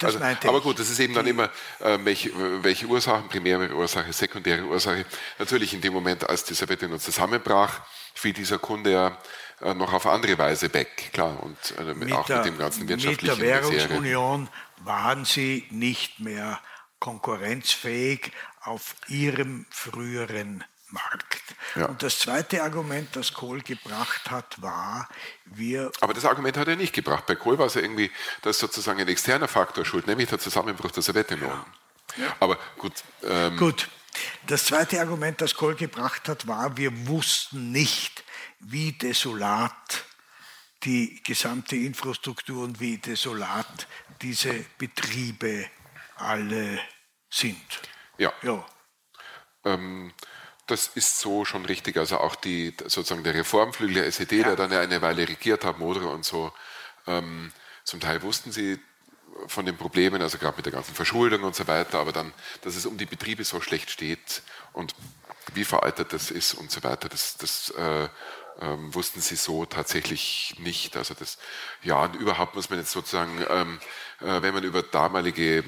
Also, aber gut, das ist eben dann immer, äh, welche, welche, Ursachen, primäre Ursache, sekundäre Ursache. Natürlich in dem Moment, als die Sowjetunion zusammenbrach, fiel dieser Kunde ja äh, noch auf andere Weise weg, klar, und äh, mit auch der, mit dem ganzen wirtschaftlichen Mit der Währungsunion Misere. waren sie nicht mehr konkurrenzfähig auf ihrem früheren Markt. Ja. Und das zweite Argument, das Kohl gebracht hat, war, wir. Aber das Argument hat er nicht gebracht. Bei Kohl war es ja irgendwie, dass sozusagen ein externer Faktor schuld, nämlich der Zusammenbruch der Sowjetunion. Ja. Ja. Aber gut. Ähm, gut. Das zweite Argument, das Kohl gebracht hat, war, wir wussten nicht, wie desolat die gesamte Infrastruktur und wie desolat diese Betriebe alle sind. Ja. ja. Ähm, das ist so schon richtig. Also auch die, sozusagen der Reformflügel der SED, ja. der dann ja eine Weile regiert hat, Modre und so, ähm, zum Teil wussten sie von den Problemen, also gerade mit der ganzen Verschuldung und so weiter, aber dann, dass es um die Betriebe so schlecht steht und wie veraltet das ist und so weiter, das, das äh, ähm, wussten sie so tatsächlich nicht. Also das, ja, und überhaupt muss man jetzt sozusagen, ähm, äh, wenn man über damalige, äh,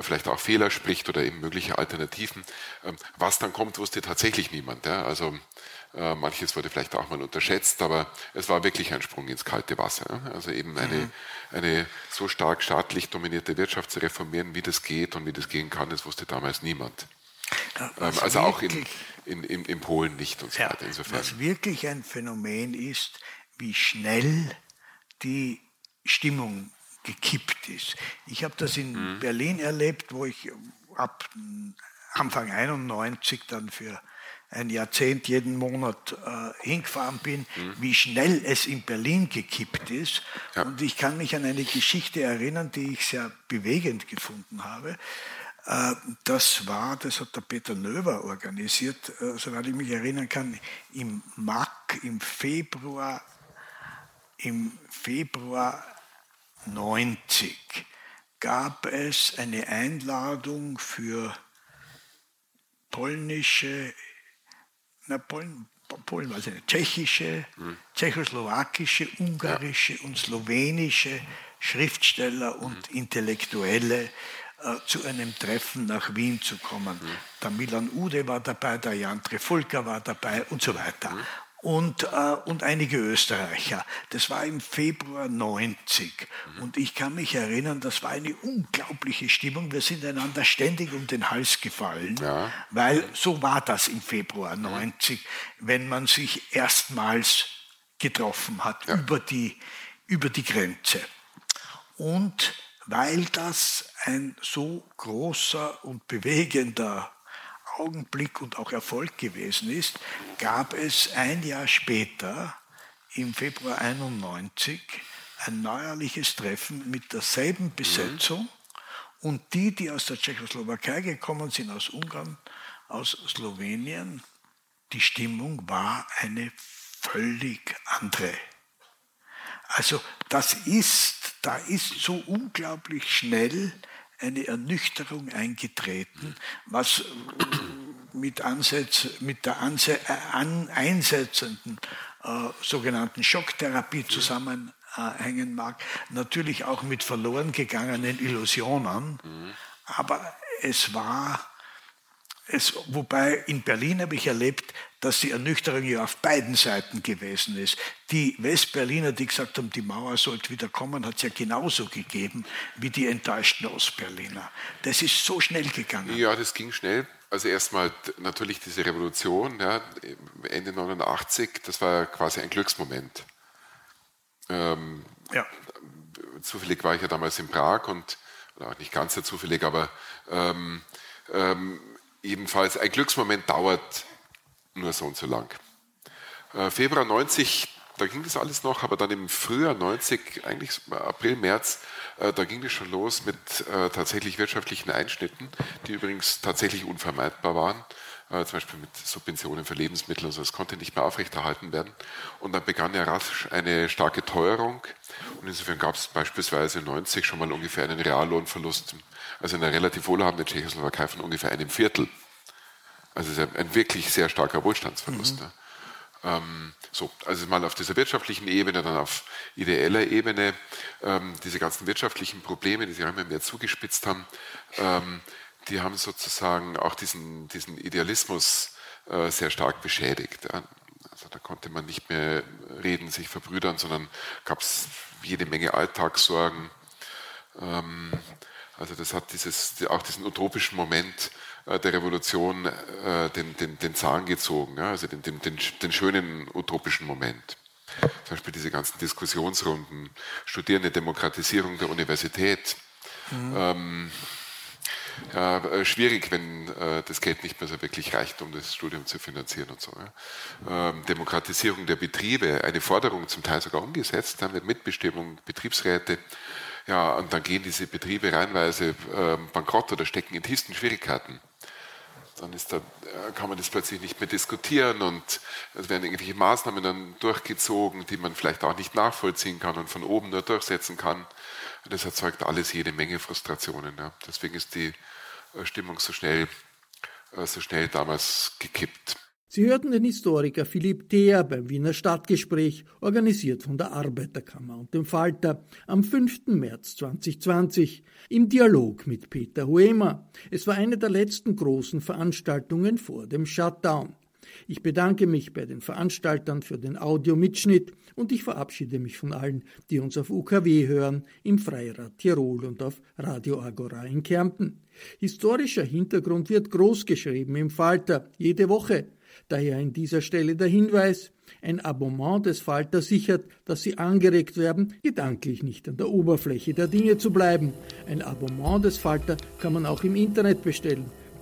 vielleicht auch Fehler spricht oder eben mögliche Alternativen, ähm, was dann kommt, wusste tatsächlich niemand. Ja? Also äh, manches wurde vielleicht auch mal unterschätzt, aber es war wirklich ein Sprung ins kalte Wasser. Ja? Also eben eine, mhm. eine so stark staatlich dominierte Wirtschaft zu reformieren, wie das geht und wie das gehen kann, das wusste damals niemand. Ähm, also auch in, in, in, in, Polen nicht und so ja, weiter. Insofern. Was wirklich ein Phänomen ist, wie schnell die Stimmung gekippt ist. Ich habe das in mhm. Berlin erlebt, wo ich ab Anfang 91 dann für ein Jahrzehnt jeden Monat äh, hingefahren bin, mhm. wie schnell es in Berlin gekippt ist. Ja. Und ich kann mich an eine Geschichte erinnern, die ich sehr bewegend gefunden habe. Äh, das war, das hat der Peter Növer organisiert, äh, soweit ich mich erinnern kann, im MAC im Februar, im Februar 90 gab es eine Einladung für polnische, na, Polen, Polen weiß ich nicht, tschechische, mhm. tschechoslowakische, ungarische und slowenische Schriftsteller und mhm. Intellektuelle äh, zu einem Treffen nach Wien zu kommen. Mhm. Der Milan Ude war dabei, der Jan Trefulka war dabei und so weiter. Mhm. Und, äh, und einige Österreicher. Das war im Februar 90. Mhm. Und ich kann mich erinnern, das war eine unglaubliche Stimmung. Wir sind einander ständig um den Hals gefallen, ja. weil so war das im Februar 90, wenn man sich erstmals getroffen hat ja. über, die, über die Grenze. Und weil das ein so großer und bewegender Augenblick und auch Erfolg gewesen ist, gab es ein Jahr später, im Februar 91, ein neuerliches Treffen mit derselben mhm. Besetzung. Und die, die aus der Tschechoslowakei gekommen sind, aus Ungarn, aus Slowenien, die Stimmung war eine völlig andere. Also das ist, da ist so unglaublich schnell eine Ernüchterung eingetreten, was mit, Ansatz, mit der Anse an, einsetzenden äh, sogenannten Schocktherapie zusammenhängen mag, natürlich auch mit verloren gegangenen Illusionen, aber es war es, wobei in Berlin habe ich erlebt, dass die Ernüchterung ja auf beiden Seiten gewesen ist. Die Westberliner, die gesagt haben, die Mauer sollte wieder kommen, hat es ja genauso gegeben wie die enttäuschten Ostberliner. Das ist so schnell gegangen. Ja, das ging schnell. Also erstmal natürlich diese Revolution, ja, Ende 89, das war quasi ein Glücksmoment. Ähm, ja. Zufällig war ich ja damals in Prag und, oder auch nicht ganz so zufällig, aber ähm, ähm, jedenfalls ein Glücksmoment dauert nur so und so lang. Äh, Februar 90, da ging das alles noch, aber dann im Frühjahr 90, eigentlich April, März, äh, da ging es schon los mit äh, tatsächlich wirtschaftlichen Einschnitten, die übrigens tatsächlich unvermeidbar waren. Äh, zum Beispiel mit Subventionen für Lebensmittel, also das konnte nicht mehr aufrechterhalten werden. Und dann begann ja rasch eine starke Teuerung. Und insofern gab es beispielsweise 90 schon mal ungefähr einen Reallohnverlust also in einer relativ wohlhabenden Tschechoslowakei von ungefähr einem Viertel. Also es ist ein, ein wirklich sehr starker Wohlstandsverlust. Mhm. Ne? Ähm, so, also mal auf dieser wirtschaftlichen Ebene, dann auf ideeller Ebene, ähm, diese ganzen wirtschaftlichen Probleme, die sich immer mehr zugespitzt haben, ähm, die haben sozusagen auch diesen, diesen Idealismus äh, sehr stark beschädigt. Ja? Da konnte man nicht mehr reden, sich verbrüdern, sondern gab es jede Menge Alltagssorgen. Ähm, also das hat dieses, auch diesen utopischen Moment äh, der Revolution äh, den, den, den Zahn gezogen, also den, den, den, den schönen utopischen Moment. Zum Beispiel diese ganzen Diskussionsrunden, Studierende Demokratisierung der Universität. Mhm. Ähm, ja, äh, schwierig, wenn äh, das Geld nicht mehr so wirklich reicht, um das Studium zu finanzieren und so. Ja. Ähm, Demokratisierung der Betriebe, eine Forderung zum Teil sogar umgesetzt, dann mit Mitbestimmung, Betriebsräte, ja, und dann gehen diese Betriebe reinweise äh, bankrott oder stecken in tiefsten Schwierigkeiten. Dann da, äh, kann man das plötzlich nicht mehr diskutieren und es werden irgendwelche Maßnahmen dann durchgezogen, die man vielleicht auch nicht nachvollziehen kann und von oben nur durchsetzen kann. Das erzeugt alles jede Menge Frustrationen. Ja. Deswegen ist die äh, Stimmung so schnell, äh, so schnell damals gekippt. Sie hörten den Historiker Philipp Theer beim Wiener Stadtgespräch, organisiert von der Arbeiterkammer und dem Falter, am 5. März 2020, im Dialog mit Peter Huemer. Es war eine der letzten großen Veranstaltungen vor dem Shutdown. Ich bedanke mich bei den Veranstaltern für den Audiomitschnitt und ich verabschiede mich von allen, die uns auf UKW hören, im Freirad Tirol und auf Radio Agora in Kärnten. Historischer Hintergrund wird groß geschrieben im Falter, jede Woche. Daher an dieser Stelle der Hinweis, ein Abonnement des Falter sichert, dass Sie angeregt werden, gedanklich nicht an der Oberfläche der Dinge zu bleiben. Ein Abonnement des Falter kann man auch im Internet bestellen.